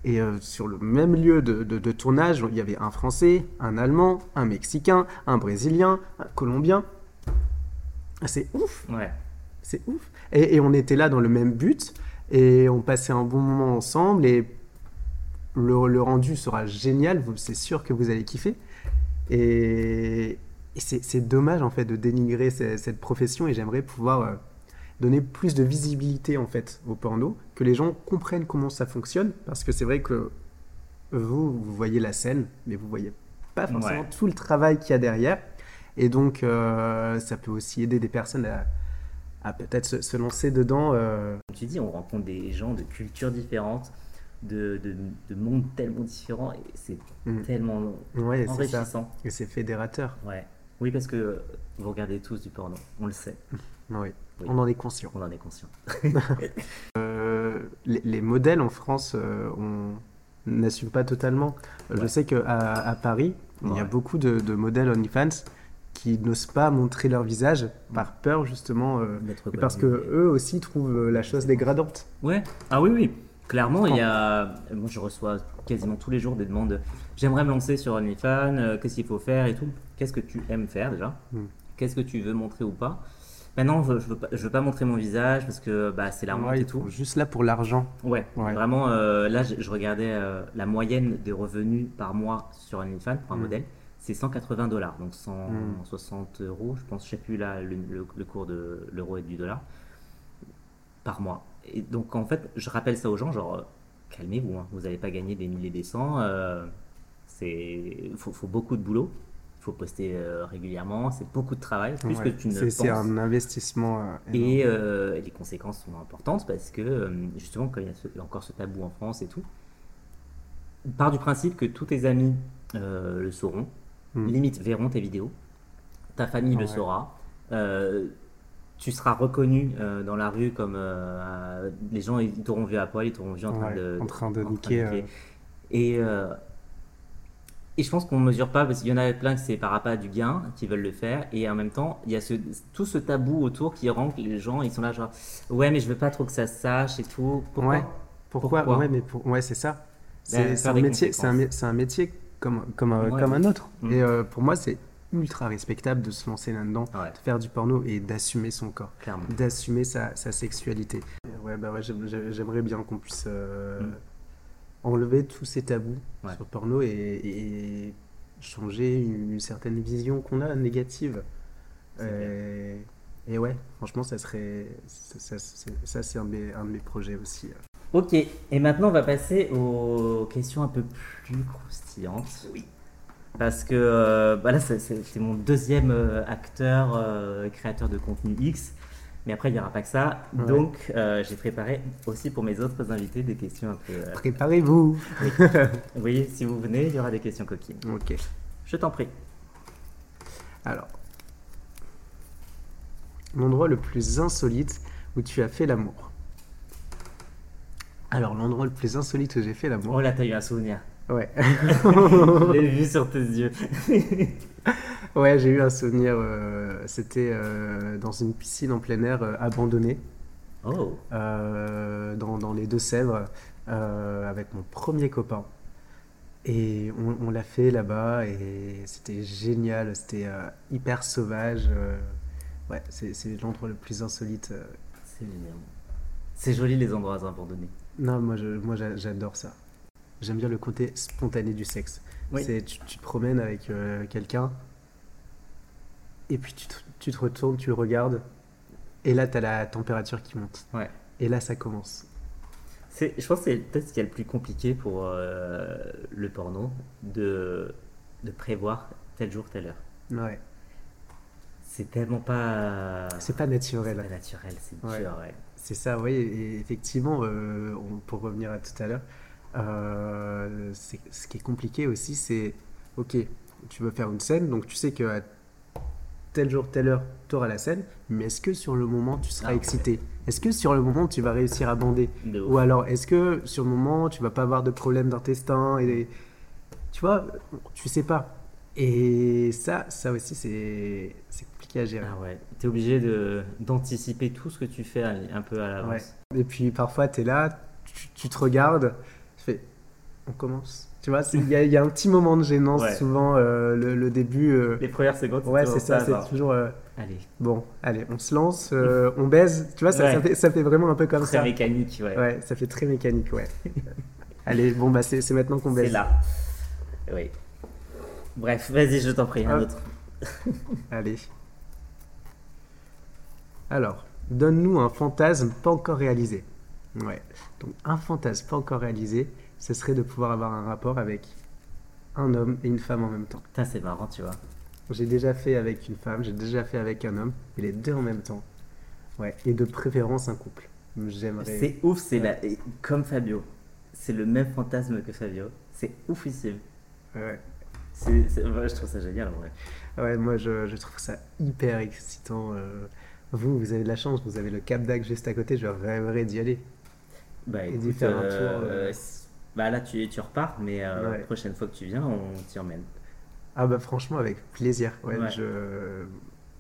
et sur le même lieu de, de- de tournage, il y avait un Français, un Allemand, un Mexicain, un Brésilien, un Colombien. C'est ouf! Ouais. C'est ouf. Et, et on était là dans le même but et on passait un bon moment ensemble et le, le rendu sera génial, c'est sûr que vous allez kiffer. Et, et c'est dommage en fait de dénigrer ce- cette profession et j'aimerais pouvoir euh, donner plus de visibilité en fait au porno, que les gens comprennent comment ça fonctionne parce que c'est vrai que vous, vous voyez la scène, mais vous voyez pas forcément Ouais. tout le travail qu'il y a derrière. Et donc, euh, ça peut aussi aider des personnes à, à peut-être se, se lancer dedans. euh, Comme tu dis, on rencontre des gens de cultures différentes, de, de, de mondes tellement différents, et c'est Mm. tellement Ouais, enrichissant. Et c'est fédérateur. Ouais. Oui, parce que vous regardez tous du porno, on le sait, (laughs) Oui. Oui. On en est conscient. on en est conscient. (laughs) (laughs) Euh, les, les modèles en France, euh, on n'assume pas totalement. Je sais qu'à à Paris, il y a beaucoup de, de modèles OnlyFans qui n'osent pas montrer leur visage par peur justement. euh, et parce que eux aussi trouvent la chose dégradante. Ouais. Ah oui, oui. Clairement, il y a. Moi, je reçois quasiment tous les jours des demandes. de, J'aimerais me lancer sur OnlyFans. euh, Qu'est-ce qu'il faut faire et tout. Qu'est-ce que tu aimes faire déjà Mm. Qu'est-ce que tu veux montrer ou pas Maintenant, je, je veux pas, je veux pas montrer mon visage parce que bah, c'est la honte Ouais, et tout. juste là pour l'argent. Ouais, Ouais. vraiment, euh, là, je, je regardais euh, la moyenne des revenus par mois sur OnlyFans, par Mm. modèle, c'est 180 dollars, donc 160 euros, je pense, je sais plus là, le, le- le cours de l'euro et du dollar, par mois. Et donc, en fait, je rappelle ça aux gens, genre, euh, calmez-vous, hein, vous n'allez pas gagner des milliers des cents, euh, c'est, faut, faut beaucoup de boulot, il faut poster euh, régulièrement, c'est beaucoup de travail, plus Ouais. que tu ne C'est penses. c'est un investissement. euh. Et euh, les conséquences sont importantes parce que, justement, quand il y a, ce- encore ce tabou en France et tout, part du principe que tous tes amis le sauront, Mm. limite verront tes vidéos, ta famille le Ouais. saura, tu seras reconnu euh, dans la rue comme euh, les gens ils t'auront vu à poil, ils t'auront vu en train Ouais, de, en train de en niquer, euh, Et euh, Et je pense qu'on ne mesure pas, parce qu'il y en a plein que c'est par rapport à du gain, qui veulent le faire, et en même temps, il y a ce, tout ce tabou autour qui rend que les gens, ils sont là genre, ouais, mais je veux pas trop que ça se sache et tout. Pourquoi Ouais. Pourquoi, Pourquoi Ouais, mais pour... ouais, c'est ça. Ben, C'est un, métier, c'est un, métier comme, comme, Ouais. comme un autre. Mm. Et euh, pour moi, c'est ultra respectable de se lancer là-dedans, Ouais, de faire du porno et d'assumer son corps, d'assumer sa, sa sexualité. Ouais, bah ouais, j'aime- j'aime- j'aimerais bien qu'on puisse euh, Mm. enlever tous ces tabous Ouais. sur le porno et, et changer une, une certaine vision qu'on a négative. Euh, et ouais, franchement, ça serait. Ça, ça, c'est- ça, c'est un, de mes- un de mes projets aussi. Ok, et maintenant on va passer aux questions un peu plus croustillantes. Oui. Parce que euh, bah là, c'est mon deuxième euh, acteur, euh, créateur de contenu X. Mais après, il n'y aura pas que ça. Ouais. Donc, euh, j'ai préparé aussi pour mes autres invités des questions un peu. Préparez-vous Oui, si vous venez, il y aura des questions coquines. Ok. Je t'en prie. Alors, l'endroit le plus insolite où tu as fait l'amour. Alors, l'endroit le plus insolite où j'ai fait l'amour. Oh là, t'as eu un souvenir. Ouais. Je l'ai vu sur tes yeux. (laughs) ouais, j'ai eu un souvenir. euh, C'était euh, dans une piscine en plein air euh, abandonnée, Oh, dans, dans les Deux-Sèvres, avec mon premier copain. Et on, on l'a fait là-bas et c'était génial, c'était euh, hyper sauvage. euh, ouais, c'est l'endroit le plus insolite. euh. c'est génial. C'est joli les endroits abandonnés. Non, moi je- moi j'adore ça. J'aime bien le côté spontané du sexe. Oui. C'est tu, tu te promènes avec euh, quelqu'un et puis tu te, tu te retournes, tu le regardes et là tu as la température qui monte. Ouais. Et là ça commence. C'est, je pense que c'est peut-être ce qui est le plus compliqué pour euh, le porno, de, de prévoir tel jour, telle heure. Ouais. C'est tellement pas. C'est pas c'est naturel. pas naturel, c'est Ouais. dur, ouais. C'est ça, oui. Et effectivement, euh, on- pour revenir à tout à l'heure, euh, ce qui est compliqué aussi, c'est ok, tu veux faire une scène, donc tu sais que à tel jour, telle heure, tu auras la scène, mais est-ce que sur le moment tu seras Ah, ouais. excité? Est-ce que sur le moment tu vas réussir à bander? Ou alors est-ce que sur le moment tu vas pas avoir de problème d'intestin et tu vois, tu sais pas. Et ça, ça aussi c'est compliqué à gérer. Ah ouais, t'es obligé de, d'anticiper tout ce que tu fais un peu à l'avance. Et puis parfois, tu es là, tu, tu te regardes, tu on commence. Tu vois, c'est- il y, a- il y a un petit moment de gênance Ouais. souvent, euh, le, le début. euh, Les premières secondes, c'est ouais, c'est ça, c'est toujours. euh, Allez, bon, allez, on se lance, euh, on baise. Tu vois, ça, Ouais. ça, fait, ça fait vraiment un peu comme très ça. mécanique, ouais. Ouais, ça fait très mécanique, ouais. (laughs) allez, bon, bah c'est c'est maintenant qu'on c'est baise. là. Oui. Bref, vas-y, je t'en prie, un autre. (laughs) Allez. Alors, donne-nous un fantasme pas encore réalisé. Ouais. Donc, un fantasme pas encore réalisé, ce serait de pouvoir avoir un rapport avec un homme et une femme en même temps. Putain, c'est marrant, tu vois. J'ai déjà fait avec une femme, j'ai déjà fait avec un homme, et les deux en même temps. Ouais. Et de préférence un couple. J'aimerais. C'est ouf, c'est Ouais. la... comme Fabio. C'est le même fantasme que Fabio. C'est oufissime. Ouais. C'est, c'est- ouais, je trouve ça génial en vrai. Ouais, moi je, je trouve ça hyper excitant. euh. Vous, vous avez de la chance, vous avez le Cap d'Agde juste à côté, je rêverais d'y aller. Bah Et d'y faire un tour, euh. euh, bah là tu, tu repars, mais euh, Ouais. prochaine fois que tu viens, on t'y emmène. Ah bah franchement avec plaisir. Ouais, Ouais. Je,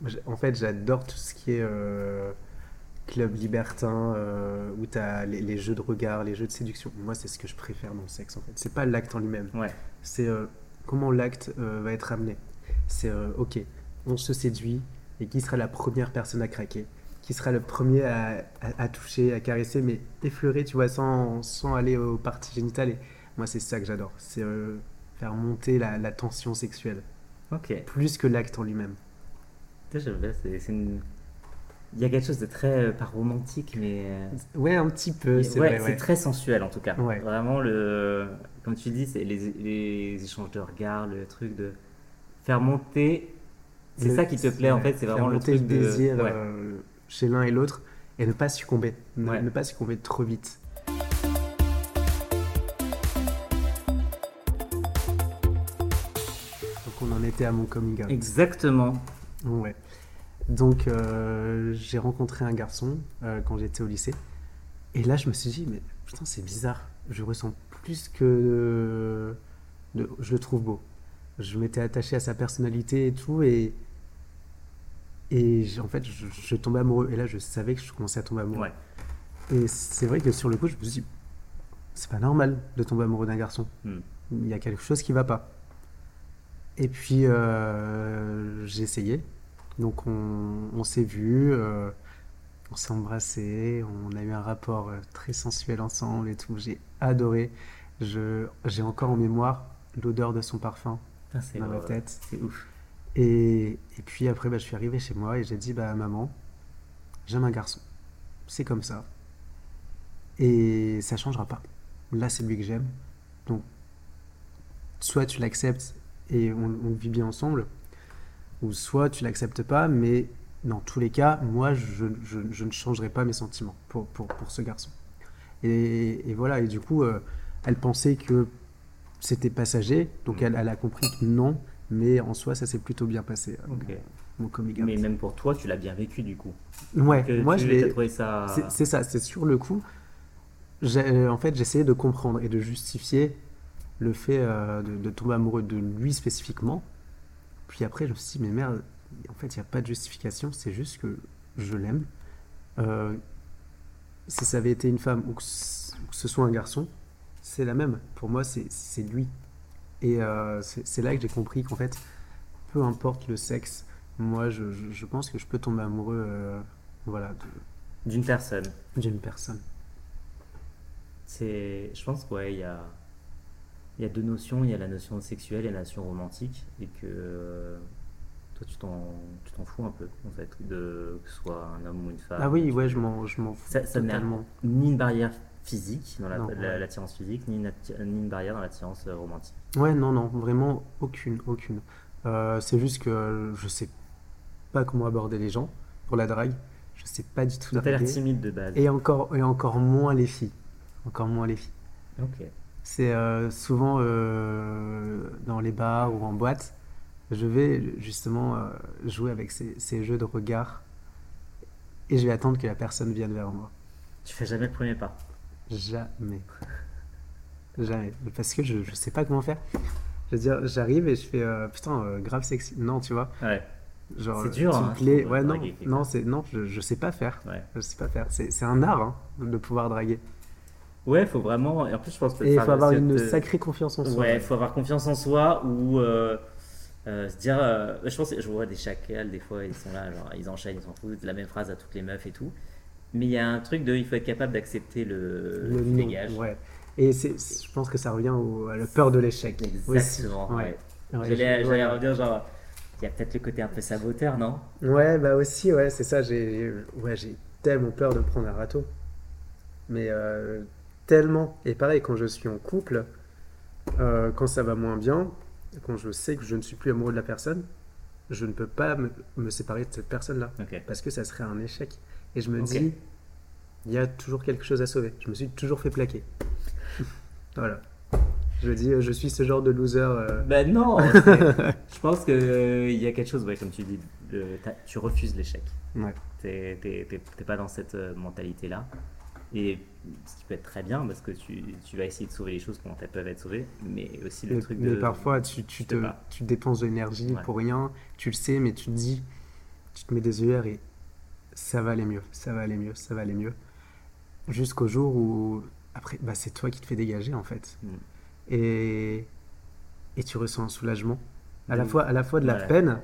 je- en fait j'adore tout ce qui est euh, club libertin euh, où tu as les, les jeux de regard, les jeux de séduction. Moi c'est ce que je préfère dans le sexe en fait. C'est pas l'acte en lui-même. C'est euh, comment l'acte euh, va être amené. C'est euh, ok, on se séduit et qui sera la première personne à craquer? Qui sera le premier à, à- à toucher, à caresser, mais effleurer, tu vois, sans, sans aller aux parties génitales. Et moi, c'est ça que j'adore. C'est euh, faire monter la, la tension sexuelle, Ok. plus que l'acte en lui-même. J'aime bien, c'est, c'est une- Il y a quelque chose de très, euh, pas romantique, mais... euh, Ouais, un petit peu, c'est ouais, ouais. très sensuel en tout cas. Ouais. Vraiment, le... comme tu dis, c'est les, les échanges de regards, le truc de faire monter... C'est ça qui te plaît en fait, c'est vraiment le truc de... désir ouais. Chez l'un et l'autre et ne pas succomber. Ne, Ouais. ne pas succomber trop vite. Donc on en était à mon coming out. Exactement. Ouais. Donc euh, j'ai rencontré un garçon euh, quand j'étais au lycée. Et là je me suis dit, mais putain c'est bizarre. Je ressens plus que... de- Je le trouve beau. je m'étais attaché à sa personnalité et tout, et, et en fait, je, je tombais amoureux. Et là, je savais que je commençais à tomber amoureux. Ouais. Et c'est vrai que sur le coup, je me suis dit, c'est pas normal de tomber amoureux d'un garçon. Hmm. Il y a quelque chose qui va pas. Et puis, euh, j'ai essayé. Donc, on, on s'est vu, euh, on s'est embrassé, on a eu un rapport euh, très sensuel ensemble et tout. J'ai adoré. J'ai encore en mémoire l'odeur de son parfum dans ma tête. C'est ouf. Et, et puis après, bah, je suis arrivé chez moi et j'ai dit, bah, maman, j'aime un garçon. C'est comme ça. Et ça changera pas. Là, c'est lui que j'aime. Donc, soit tu l'acceptes et on, on vit bien ensemble, ou soit tu l'acceptes pas, mais dans tous les cas, moi, je, je- je ne changerai pas mes sentiments pour, pour, pour ce garçon. Et, et voilà, et du coup, euh, elle pensait que c'était passager, donc elle, elle a compris que non, mais en soi, ça s'est plutôt bien passé, euh, Ok. mon coming out. Mais même pour toi, tu l'as bien vécu du coup. Ouais, moi, je l'ai. trouvé ça. C'est ça, c'est sur le coup. j'ai- euh, En fait, j'essayais de comprendre et de justifier le fait euh, de, de tomber amoureux de lui spécifiquement. Puis après, je me suis dit, mais merde, en fait, il n'y a pas de justification, c'est juste que je l'aime. Euh, si ça avait été une femme ou que, ce soit un garçon, c'est la même. Pour moi, c'est lui. Et euh, c'est là que j'ai compris qu'en fait, peu importe le sexe, moi, je, je- je pense que je peux tomber amoureux euh, voilà, D'une personne. d'une personne. C'est, je pense ouais, il y a, y a deux notions. Il y a la notion sexuelle et la notion romantique, et que euh, toi, tu t'en, tu t'en fous un peu en fait, de que ce soit un homme ou une femme. Ah oui, ouais, je m'en, je m'en fous Ça, ça totalement. ni une barrière physique dans la- ouais. physique, ni une, atti- ni une barrière dans l'attirance euh, romantique. Ouais, non, non, vraiment aucune, aucune. Euh, c'est juste que je sais pas comment aborder les gens pour la drague. Je sais pas du tout T'as l'air timide de base. Et encore, et encore moins les filles. Encore moins les filles. Ok. C'est euh, souvent euh, dans les bars ou en boîte, je vais justement jouer avec ces, ces jeux de regard et je vais attendre que la personne vienne vers moi. Tu fais jamais le premier pas. Jamais. Jamais. Parce que je, je sais pas comment faire. Je veux dire, j'arrive et je fais euh, putain, euh, grave sexy. Non, tu vois. Ouais. Genre, C'est dur, hein, plais. Ouais, non, non, c'est non, je, je sais pas faire. Ouais. Je sais pas faire. C'est un art hein, de pouvoir draguer. Ouais, faut vraiment. Et en plus, je pense que Et il faut avoir une te- sacrée confiance en soi. Ouais, il faut avoir confiance en soi ou euh, euh, se dire. euh, je pense je vois des chacals, des fois, ils sont là, genre, ils enchaînent, ils s'en foutent, la même phrase à toutes les meufs et tout. Mais il y a un truc de. Il faut être capable d'accepter le, Le le dégage. Ouais. Et c'est, je pense que ça revient au, à la peur de l'échec. Exactement. Ouais. Ouais, J'allais ouais. revenir, genre. Il y a peut-être le côté un peu saboteur, non? Ouais, bah aussi, ouais, c'est ça. J'ai, ouais, j'ai tellement peur de prendre un râteau. Mais euh, tellement. Et pareil, quand je suis en couple, euh, quand ça va moins bien, quand je sais que je ne suis plus amoureux de la personne, je ne peux pas me, me séparer de cette personne-là. Parce que ça serait un échec. Et je me dis, il y a toujours quelque chose à sauver. Je me suis toujours fait plaquer. (laughs) voilà. Je me dis, euh, je suis ce genre de loser. euh, Ben non (laughs) Je pense qu'il y a quelque chose, ouais, comme tu dis, le- tu refuses l'échec. Ouais. T'es pas dans cette euh, mentalité-là. Et ce qui peut être très bien parce que tu, tu vas essayer de sauver les choses quand elles peuvent être sauvées, mais aussi le Mais, truc mais de. parfois, tu, te, dépenses de l'énergie Ouais. pour rien, tu le sais, mais tu te dis, tu te mets des œillères et ça va aller mieux, ça va aller mieux, ça va aller mieux. Jusqu'au jour où, après, bah, c'est toi qui te fais dégager en fait. Mm. Et, et tu ressens un soulagement. À la, De- fois, à la fois de la peine,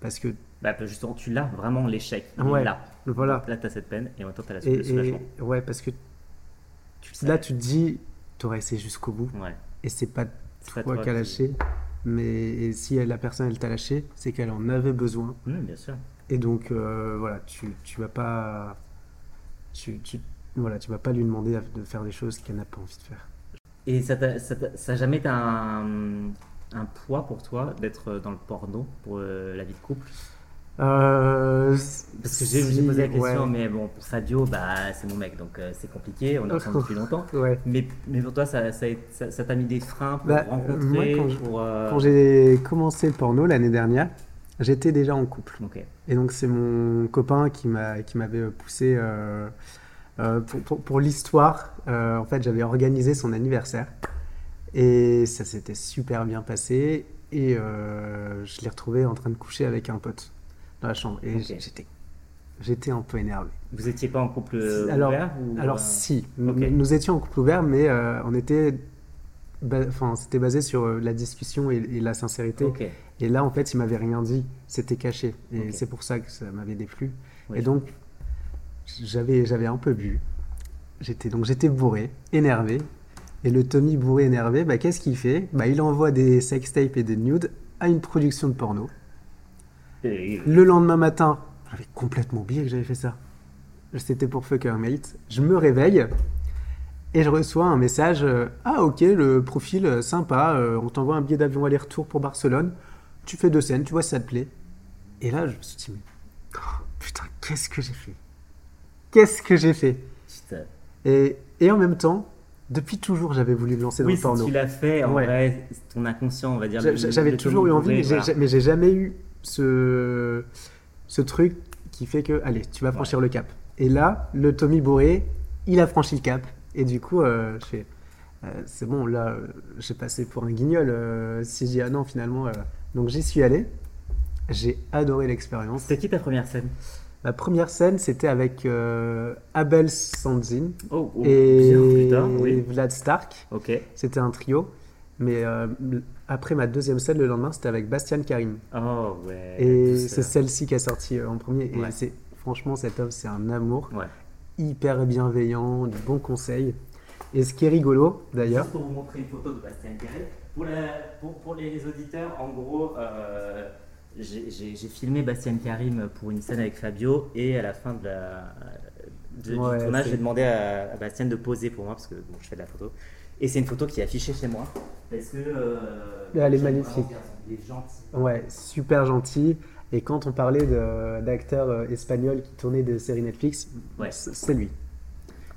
parce que, Bah, justement, tu l'as vraiment l'échec. Ouais. Là. voilà. Là, tu as cette peine et en même temps, tu as la, Et, le soulagement. et- ouais, parce que Tu là, tu te dis, tu aurais essayé jusqu'au bout, Ouais. et c'est pas toi toi qui as lâché. Mais si la personne, elle t'a lâché, c'est qu'elle en avait besoin. Oui, bien sûr. Et donc, euh, voilà, tu, tu vas pas. Tu, tu, voilà, tu vas pas lui demander de faire des choses qu'elle n'a pas envie de faire. Et ça t'a- ça ça a jamais été un, un poids pour toi d'être dans le porno pour euh, la vie de couple? Euh, Parce que j'ai posé la question, ouais. mais bon, pour Sadio, bah, c'est mon mec, donc euh, c'est compliqué, on est ensemble depuis longtemps. (laughs) Ouais. Mais, mais pour toi, ça ça t'a mis des freins pour Bah, rencontrer, moi, quand je- pour... Quand j'ai commencé le porno l'année dernière, j'étais déjà en couple. Et donc, c'est mon copain qui m'a qui m'avait poussé. euh, euh, pour pour, pour l'histoire, euh, en fait, j'avais organisé son anniversaire. Et ça s'était super bien passé. Et je l'ai retrouvé en train de coucher avec un pote dans la chambre. Et j'étais, j'étais un peu énervé. Vous étiez pas en couple alors, ouvert ou, alors si, nous, étions en couple ouvert, mais on était, ba- enfin, c'était basé sur la discussion et, et la sincérité. Et là, en fait, il m'avait rien dit, c'était caché. Et c'est pour ça que ça m'avait déplu. Et donc, j'avais, j'avais un peu bu. J'étais donc j'étais bourré, énervé. Et le Tommy bourré énervé, bah, qu'est-ce qu'il fait? Bah, Il envoie des sextapes et des nudes à une production de porno. Et- Le lendemain matin, j'avais complètement oublié que j'avais fait ça. C'était pour Fucker Mate. Je me réveille et je reçois un message euh, Ah, ok, le profil euh, sympa, euh, on t'envoie un billet d'avion aller-retour pour Barcelone. Tu fais deux scènes, tu vois si ça te plaît. Et là, je me suis dit Mais oh, putain, qu'est-ce que j'ai fait? Qu'est-ce que j'ai fait? Et, et en même temps, depuis toujours, j'avais voulu me lancer dans Oui, le si porno. tu l'as fait, en Ouais. vrai, ton inconscient, on va dire. J'avais toujours eu envie, mais j'ai voilà. mais j'ai jamais eu ce, ce truc qui fait que, allez, tu vas franchir le cap. Et là, le Tommy bourré, il a franchi le cap. Et du coup, euh, je fais, euh, c'est bon, là, euh, j'ai passé pour un guignol. si je dis, ah non, finalement. Donc j'y suis allé. J'ai adoré l'expérience. C'était qui ta première scène? Ma première scène, c'était avec euh, Abel Sandzin Oh, oh, et oui. Vlad Stark. Ok. C'était un trio. Mais euh, après ma deuxième scène, le lendemain, c'était avec Bastian Karim. Oh, ouais. Et c'est celle-ci qui est sortie euh, en premier. Et Ouais. c'est franchement, cet homme, c'est un amour. Ouais. Hyper bienveillant, de bons conseils. Et ce qui est rigolo, d'ailleurs, Juste pour vous montrer une photo de Bastien Carré. Pour, la- pour, pour les auditeurs, en gros, euh, j'ai filmé Bastien Karim pour une scène avec Fabio et à la fin de la, de- Ouais, du tournage, j'ai demandé à, à Bastien de poser pour moi parce que bon, je fais de la photo. Et c'est une photo qui est affichée chez moi. Parce que. euh, Elle est magnifique. Il est gentil. ouais, super gentil. Et quand on parlait d'acteurs euh, espagnols qui tournaient des séries Netflix, Ouais. c'est lui.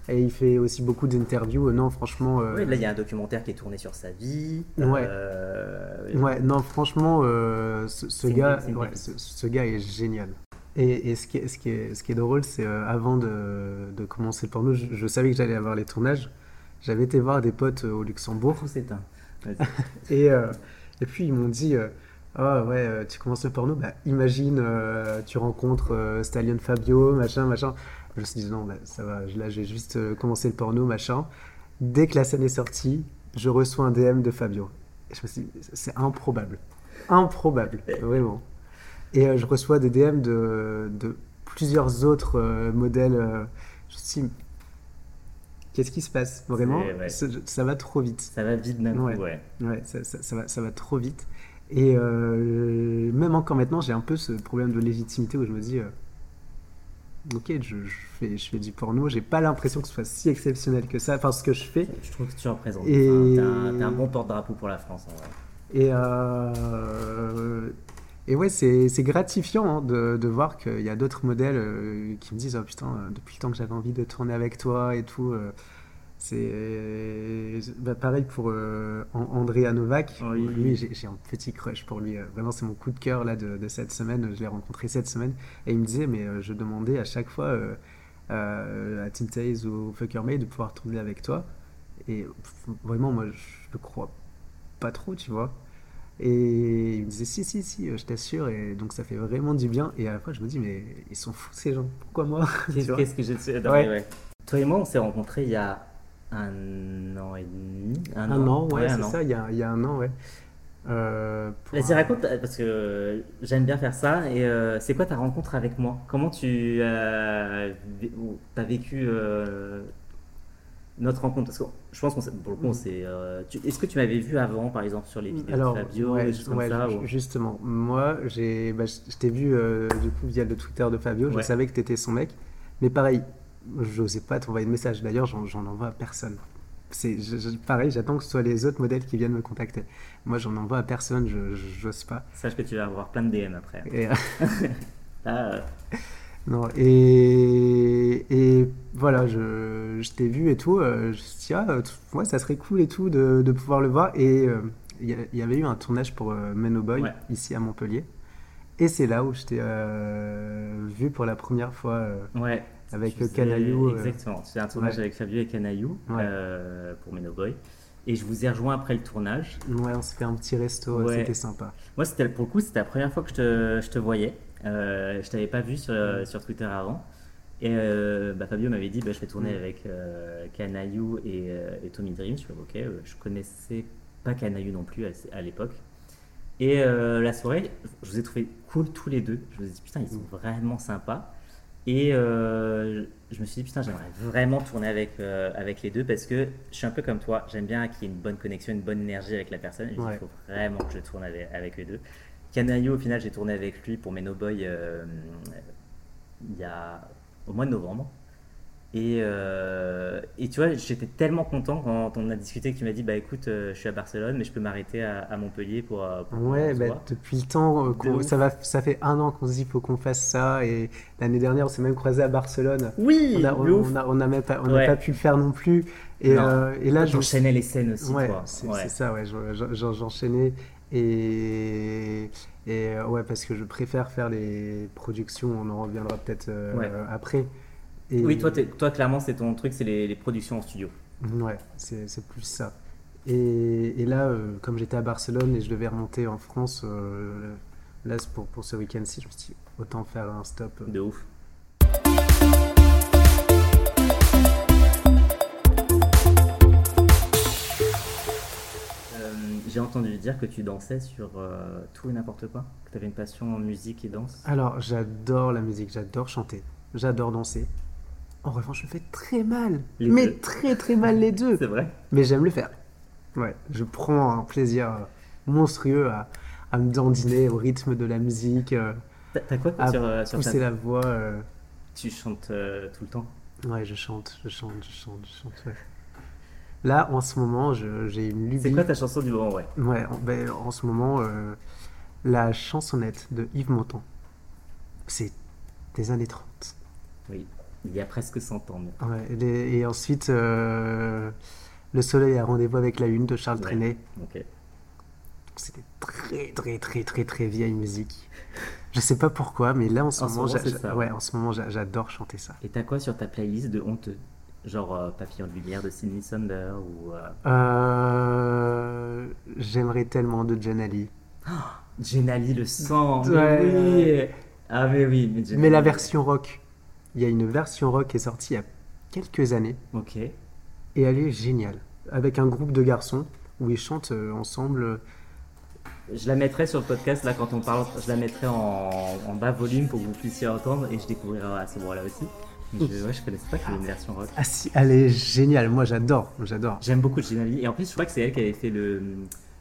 Et il fait aussi beaucoup d'interviews. Non, franchement. euh, Ouais, là, il y a un documentaire qui est tourné sur sa vie. Ouais. Euh, Ouais, non, franchement, euh, ce, gars, ouais, ce, ce gars est génial. Et, et ce, qui est, ce, qui est, ce qui est drôle, c'est euh, avant de, de commencer le porno, je, je savais que j'allais avoir les tournages. J'avais été voir des potes au Luxembourg. Tout s'éteint. (laughs) Et, et puis ils m'ont dit Ah ouais, tu commences le porno, bah, imagine, euh, tu rencontres euh, Stallion Fabio, machin, machin. Je me suis dit Non, bah, ça va, là j'ai juste euh, commencé le porno, machin. Dès que la scène est sortie, je reçois un DM de Fabio. Et je me suis dit C'est improbable. Improbable, vraiment. Et euh, je reçois des DM de, de plusieurs autres euh, modèles. euh, je me suis dit Qu'est-ce qui se passe Vraiment, ouais. ça, ça va trop vite. Ça va vite d'un coup, Ouais. ouais. Ça, ça- ça va, ça va trop vite. Et même encore maintenant, j'ai un peu ce problème de légitimité où je me dis, ok, je, je fais, je fais du porno, j'ai pas l'impression que ce soit si exceptionnel que ça, enfin ce que je fais. Je trouve que tu représentes. Et- Enfin, t'es un, t'es un bon porte-drapeau pour la France. En vrai. Et, euh, et ouais, c'est c'est gratifiant hein, de, de voir qu'il y a d'autres modèles euh, qui me disent, oh putain, euh, depuis le temps que j'avais envie de tourner avec toi et tout. Euh, c'est bah, pareil pour euh, An- Andrea Novak. Oui. Lui, j'ai un petit crush pour lui. euh, Vraiment, c'est mon coup de cœur là de, de cette semaine. Je l'ai rencontré cette semaine et il me disait, mais euh, je demandais à chaque fois euh, euh, à Tim Taze ou Fucker May de pouvoir tourner avec toi. Et vraiment, moi, je le crois pas trop, tu vois. Et il me disait, si, si, si, euh, je t'assure. Et donc, ça fait vraiment du bien. Et à la fois, je me dis, mais ils sont fous ces gens. Pourquoi moi? (laughs) Qu'est-ce que j'ai Non, Ouais. ouais. Toi et moi, on s'est rencontrés il y a un an et demi. Un, Un an, ouais, c'est ça, il y a, il y a un an, ouais. Euh, pour Vas-y, raconte, parce que euh, j'aime bien faire ça. Et euh, c'est quoi ta rencontre avec moi? Comment tu euh, t'as vécu notre rencontre? Parce que je pense qu'on s'est- pour le coup, on Est-ce que tu m'avais vu avant, par exemple, sur les vidéos Alors, de Fabio, ouais, choses comme ouais, ça ou- justement, moi, j'ai, bah, je t'ai vu du coup via le Twitter de Fabio, je savais que tu étais son mec, mais pareil, j'osais pas t'envoyer de message. D'ailleurs, j'en, envoie à personne. C'est pareil, j'attends que ce soit les autres modèles qui viennent me contacter. Moi, j'en envoie à personne, je, j'ose pas. Sache que tu vas avoir plein de DM après. Et, euh, (laughs) non, et, et voilà, je, je t'ai vu et tout. euh, je me suis dit, ah, ouais, ça serait cool et tout de, de pouvoir le voir. Et euh, il y, avait eu un tournage pour euh, Men No Boy Ouais. ici à Montpellier. Et c'est là où je t'ai euh, vu pour la première fois. ouais. Avec faisais- Canaillou, euh, Exactement. C'est un tournage ouais. avec Fabio et Canaillou Ouais. euh, pour Menoboy. Et je vous ai rejoint après le tournage. Ouais, on s'est fait un petit resto, Ouais. c'était sympa. Moi, c'était pour le coup, c'était la première fois que je te, je te voyais. Euh, je t'avais pas vu sur, sur Twitter avant. Et euh, bah, Fabio m'avait dit bah, je vais tourner Mm. avec euh, Kanayu et, euh, et Tommy Dream. Je fais ok, euh, je connaissais pas Kanayu non plus à, à l'époque. Et euh, la soirée, je vous ai trouvé cool tous les deux. Je vous ai dit putain, ils sont vraiment sympas. Et euh, je me suis dit putain, j'aimerais vraiment tourner avec, euh, avec les deux parce que je suis un peu comme toi. J'aime bien qu'il y ait une bonne connexion, une bonne énergie avec la personne. Et je me dis, Ouais. il faut vraiment que je tourne avec, avec les deux. Canayo, au final, j'ai tourné avec lui pour mes No Boy euh, il y a au mois de novembre. Et, euh, et tu vois, j'étais tellement content quand on a discuté que tu m'as dit bah écoute, euh, je suis à Barcelone, mais je peux m'arrêter à, à Montpellier pour. euh, pour Ouais, bah, depuis le temps, ça, va, ça fait un an qu'on se dit faut qu'on fasse ça. Et l'année dernière, on s'est même croisé à Barcelone. Oui, On a, on, a, on a même pas, on pu le faire non plus. Et, Non. euh, et là, je J'enchaînais les scènes aussi, Ouais, c'est Ouais. ça, ouais, je- je- je- j'enchaînais. Et, et ouais, parce que je préfère faire les productions, on en reviendra peut-être après. Et, Oui, toi, toi clairement, c'est ton truc, c'est les, les productions en studio. Ouais, c'est plus ça. Et, et là, euh, comme j'étais à Barcelone et je devais remonter en France, euh, là, pour, pour ce week-end-ci, je me suis dit, autant faire un stop. De ouf. Euh, J'ai entendu dire que tu dansais sur tout et n'importe quoi, que tu avais une passion en musique et danse. Alors, j'adore la musique, j'adore chanter, j'adore danser. En revanche, je fais très mal, Les mais deux. très très mal les deux. (laughs) C'est vrai Mais j'aime le faire. Ouais, je prends un plaisir euh, monstrueux à, à me dandiner au rythme de la musique, euh, T'as quoi à sur, euh, sur ta... pousser la voix. euh. Tu chantes tout le temps? Ouais, je chante, je chante, je chante, je chante. ouais. Là, en ce moment, j'ai une lubie. C'est quoi ta chanson du moment, ouais? Ouais, en, ben, en ce moment, la chansonnette de Yves Montand. C'est des années 30. Oui, il y a presque 100 ans. Ouais, et, ensuite, euh, Le Soleil a rendez-vous avec la Lune de Charles Ouais. Trenet. Des très, très, très, très, très vieille musique. Je sais pas pourquoi, mais là, en ce En ce moment, ouais, en ce moment, j'a- j'adore chanter ça. Et t'as quoi sur ta playlist de honteux? Genre euh, Papillon de lumière de Sidney Sander ou euh, J'aimerais tellement de Janali. Jenali le sang Ouais. oui Ah mais oui, mais Jenali- Mais la version rock. Il y a une version rock qui est sortie il y a quelques années Ok. et elle est géniale. Avec un groupe de garçons où ils chantent euh, ensemble. Je la mettrai sur le podcast là quand on parle, je la mettrai en, en bas volume pour que vous puissiez entendre et je découvrirai à ce moment-là aussi. Je, ouais, je connaissais pas qu'il y avait une version rock. Ah si, elle est géniale. Moi, j'adore. J'adore. J'aime beaucoup Jenali et en plus je crois que c'est elle qui avait fait le,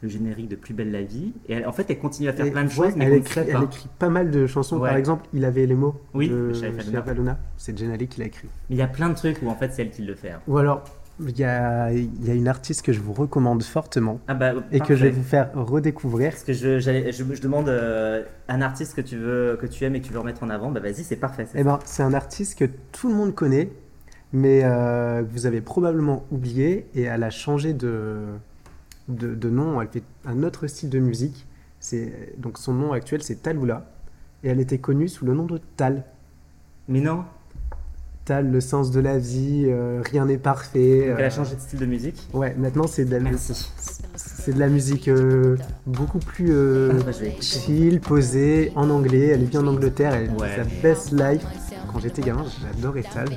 le générique de Plus belle la vie et elle- en fait elle continue à faire Et- plein de ouais, choses mais elle, écrit, elle pas. écrit pas mal de chansons. Ouais. Par exemple, il avait les mots Oui, de Aluna. C'est Janali qui l'a écrit. Mais il y a plein de trucs où en fait c'est elle qui le fait. hein. Ou alors, il y a, il y a une artiste que je vous recommande fortement Ah bah et que je vais vous faire redécouvrir. Parce que je, j'allais- je, je demande euh, un artiste que tu veux que tu aimes et que tu veux remettre en avant, bah vas-y c'est parfait. c'est Eh ben, c'est un artiste que tout le monde connaît, mais euh, que vous avez probablement oublié, et elle a changé de, de, de nom. Elle fait un autre style de musique. C'est donc son nom actuel, c'est Talula, et elle était connue sous le nom de Tal. Mais non, Tal, le sens de la vie, euh, rien n'est parfait. donc elle euh, a changé de style de musique. Ouais, maintenant c'est de la, Merci. c'est de la musique euh, beaucoup plus euh, Ah, bah, chill, posée, en anglais. Elle est bien en Angleterre, elle Ouais. sa best life. Quand j'étais gamin, j'adorais Tal.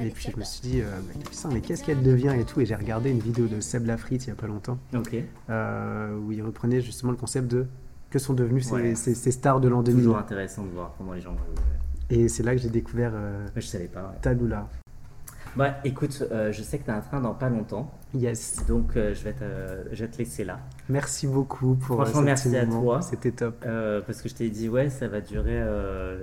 Et puis je me suis dit, euh, mais putain, mais qu'est-ce qu'elle devient et tout. Et j'ai regardé une vidéo de Seb Lafrite il y a pas longtemps, euh, où il reprenait justement le concept de que sont devenus ces, Ouais. ces- ces stars de l'an 2000. Toujours intéressant de voir comment les gens. Et c'est là que j'ai découvert euh, je savais pas. ouais. Talula. Bah écoute, euh, je sais que tu as un train dans pas longtemps, Yes. donc euh, je, vais te, je vais te laisser là. Merci beaucoup pour Franchement, euh, ce merci à toi. C'était top. Parce que je t'ai dit, ouais, ça va durer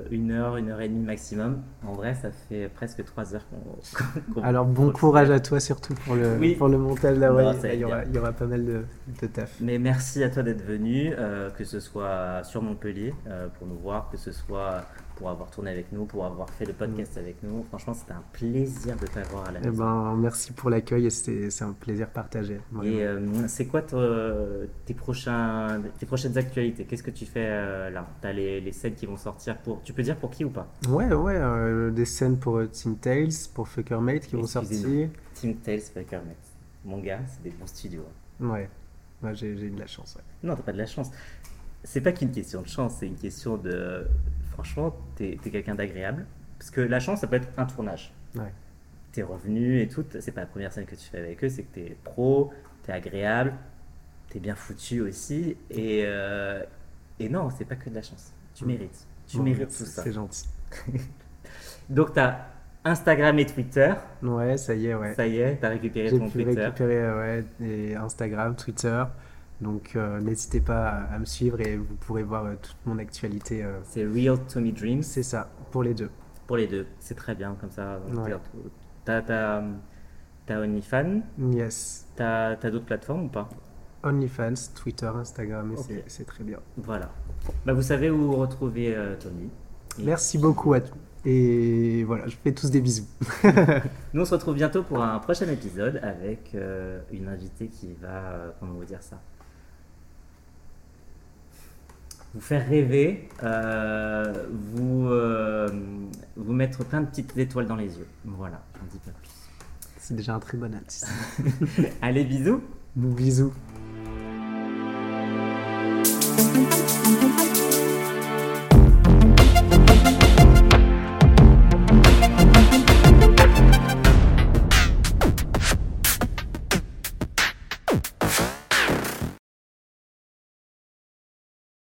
une heure, une heure et demie maximum. En vrai, ça fait presque trois heures qu'on. (laughs) Alors bon courage à toi surtout pour le, Oui. pour le montage là, ouais, Non, il, y aura, il y aura pas mal de, de taf. Mais merci à toi d'être venu, que ce soit sur Montpellier pour nous voir, que ce soit pour avoir tourné avec nous, pour avoir fait le podcast avec nous. Franchement, c'était un plaisir de t'avoir à la Eh maison. ben, merci pour l'accueil c'est un plaisir partagé. vraiment. Et euh, c'est quoi te- tes, prochains, tes prochaines actualités? Qu'est-ce que tu fais euh, là? Tu as les, les scènes qui vont sortir pour. Tu peux dire pour qui ou pas? Ouais, ouais, euh, des scènes pour euh, Team Tales, pour Fucker Mate qui vont sortir. Team Tales Faker Mate. mon gars, c'est des bons studios. hein. Ouais, j'ai eu de la chance. ouais. Non, t'as pas de la chance. C'est pas qu'une question de chance, c'est une question de. Franchement, t'es es quelqu'un d'agréable. Parce que la chance, ça peut être un tournage. Ouais. T'es revenu et tout. C'est pas la première scène que tu fais avec eux, c'est que t'es pro, t'es agréable, t'es bien foutu aussi. Et, euh, et non, c'est pas que de la chance. Tu mérites. Tu Bon, mérites tout ça. C'est gentil. (laughs) Donc, t'as Instagram et Twitter. Ouais, ça y est, ouais. Ça y est, t'as récupéré J'ai ton pu Twitter. récupérer euh, ouais, et Instagram, Twitter. Donc euh, n'hésitez pas à, à me suivre et vous pourrez voir euh, toute mon actualité. euh, C'est Real Tommy Dreams c'est ça, pour les deux. pour les deux. C'est très bien comme ça. Ouais. T'as OnlyFans, Yes. t'as d'autres plateformes ou pas? OnlyFans, Twitter, Instagram, et c'est- très bien. Voilà. Bah, vous savez où retrouver Tommy. Et Merci beaucoup à tous. Et voilà, je fais tous des bisous. (laughs) Nous, on se retrouve bientôt pour un prochain épisode avec euh, une invitée qui va, euh, comment vous dire ça? Vous faire rêver, euh, vous, euh, vous mettre plein de petites étoiles dans les yeux. Voilà, j'en dis pas plus. C'est déjà un très bon indice. (laughs) Allez, bisous Bisous.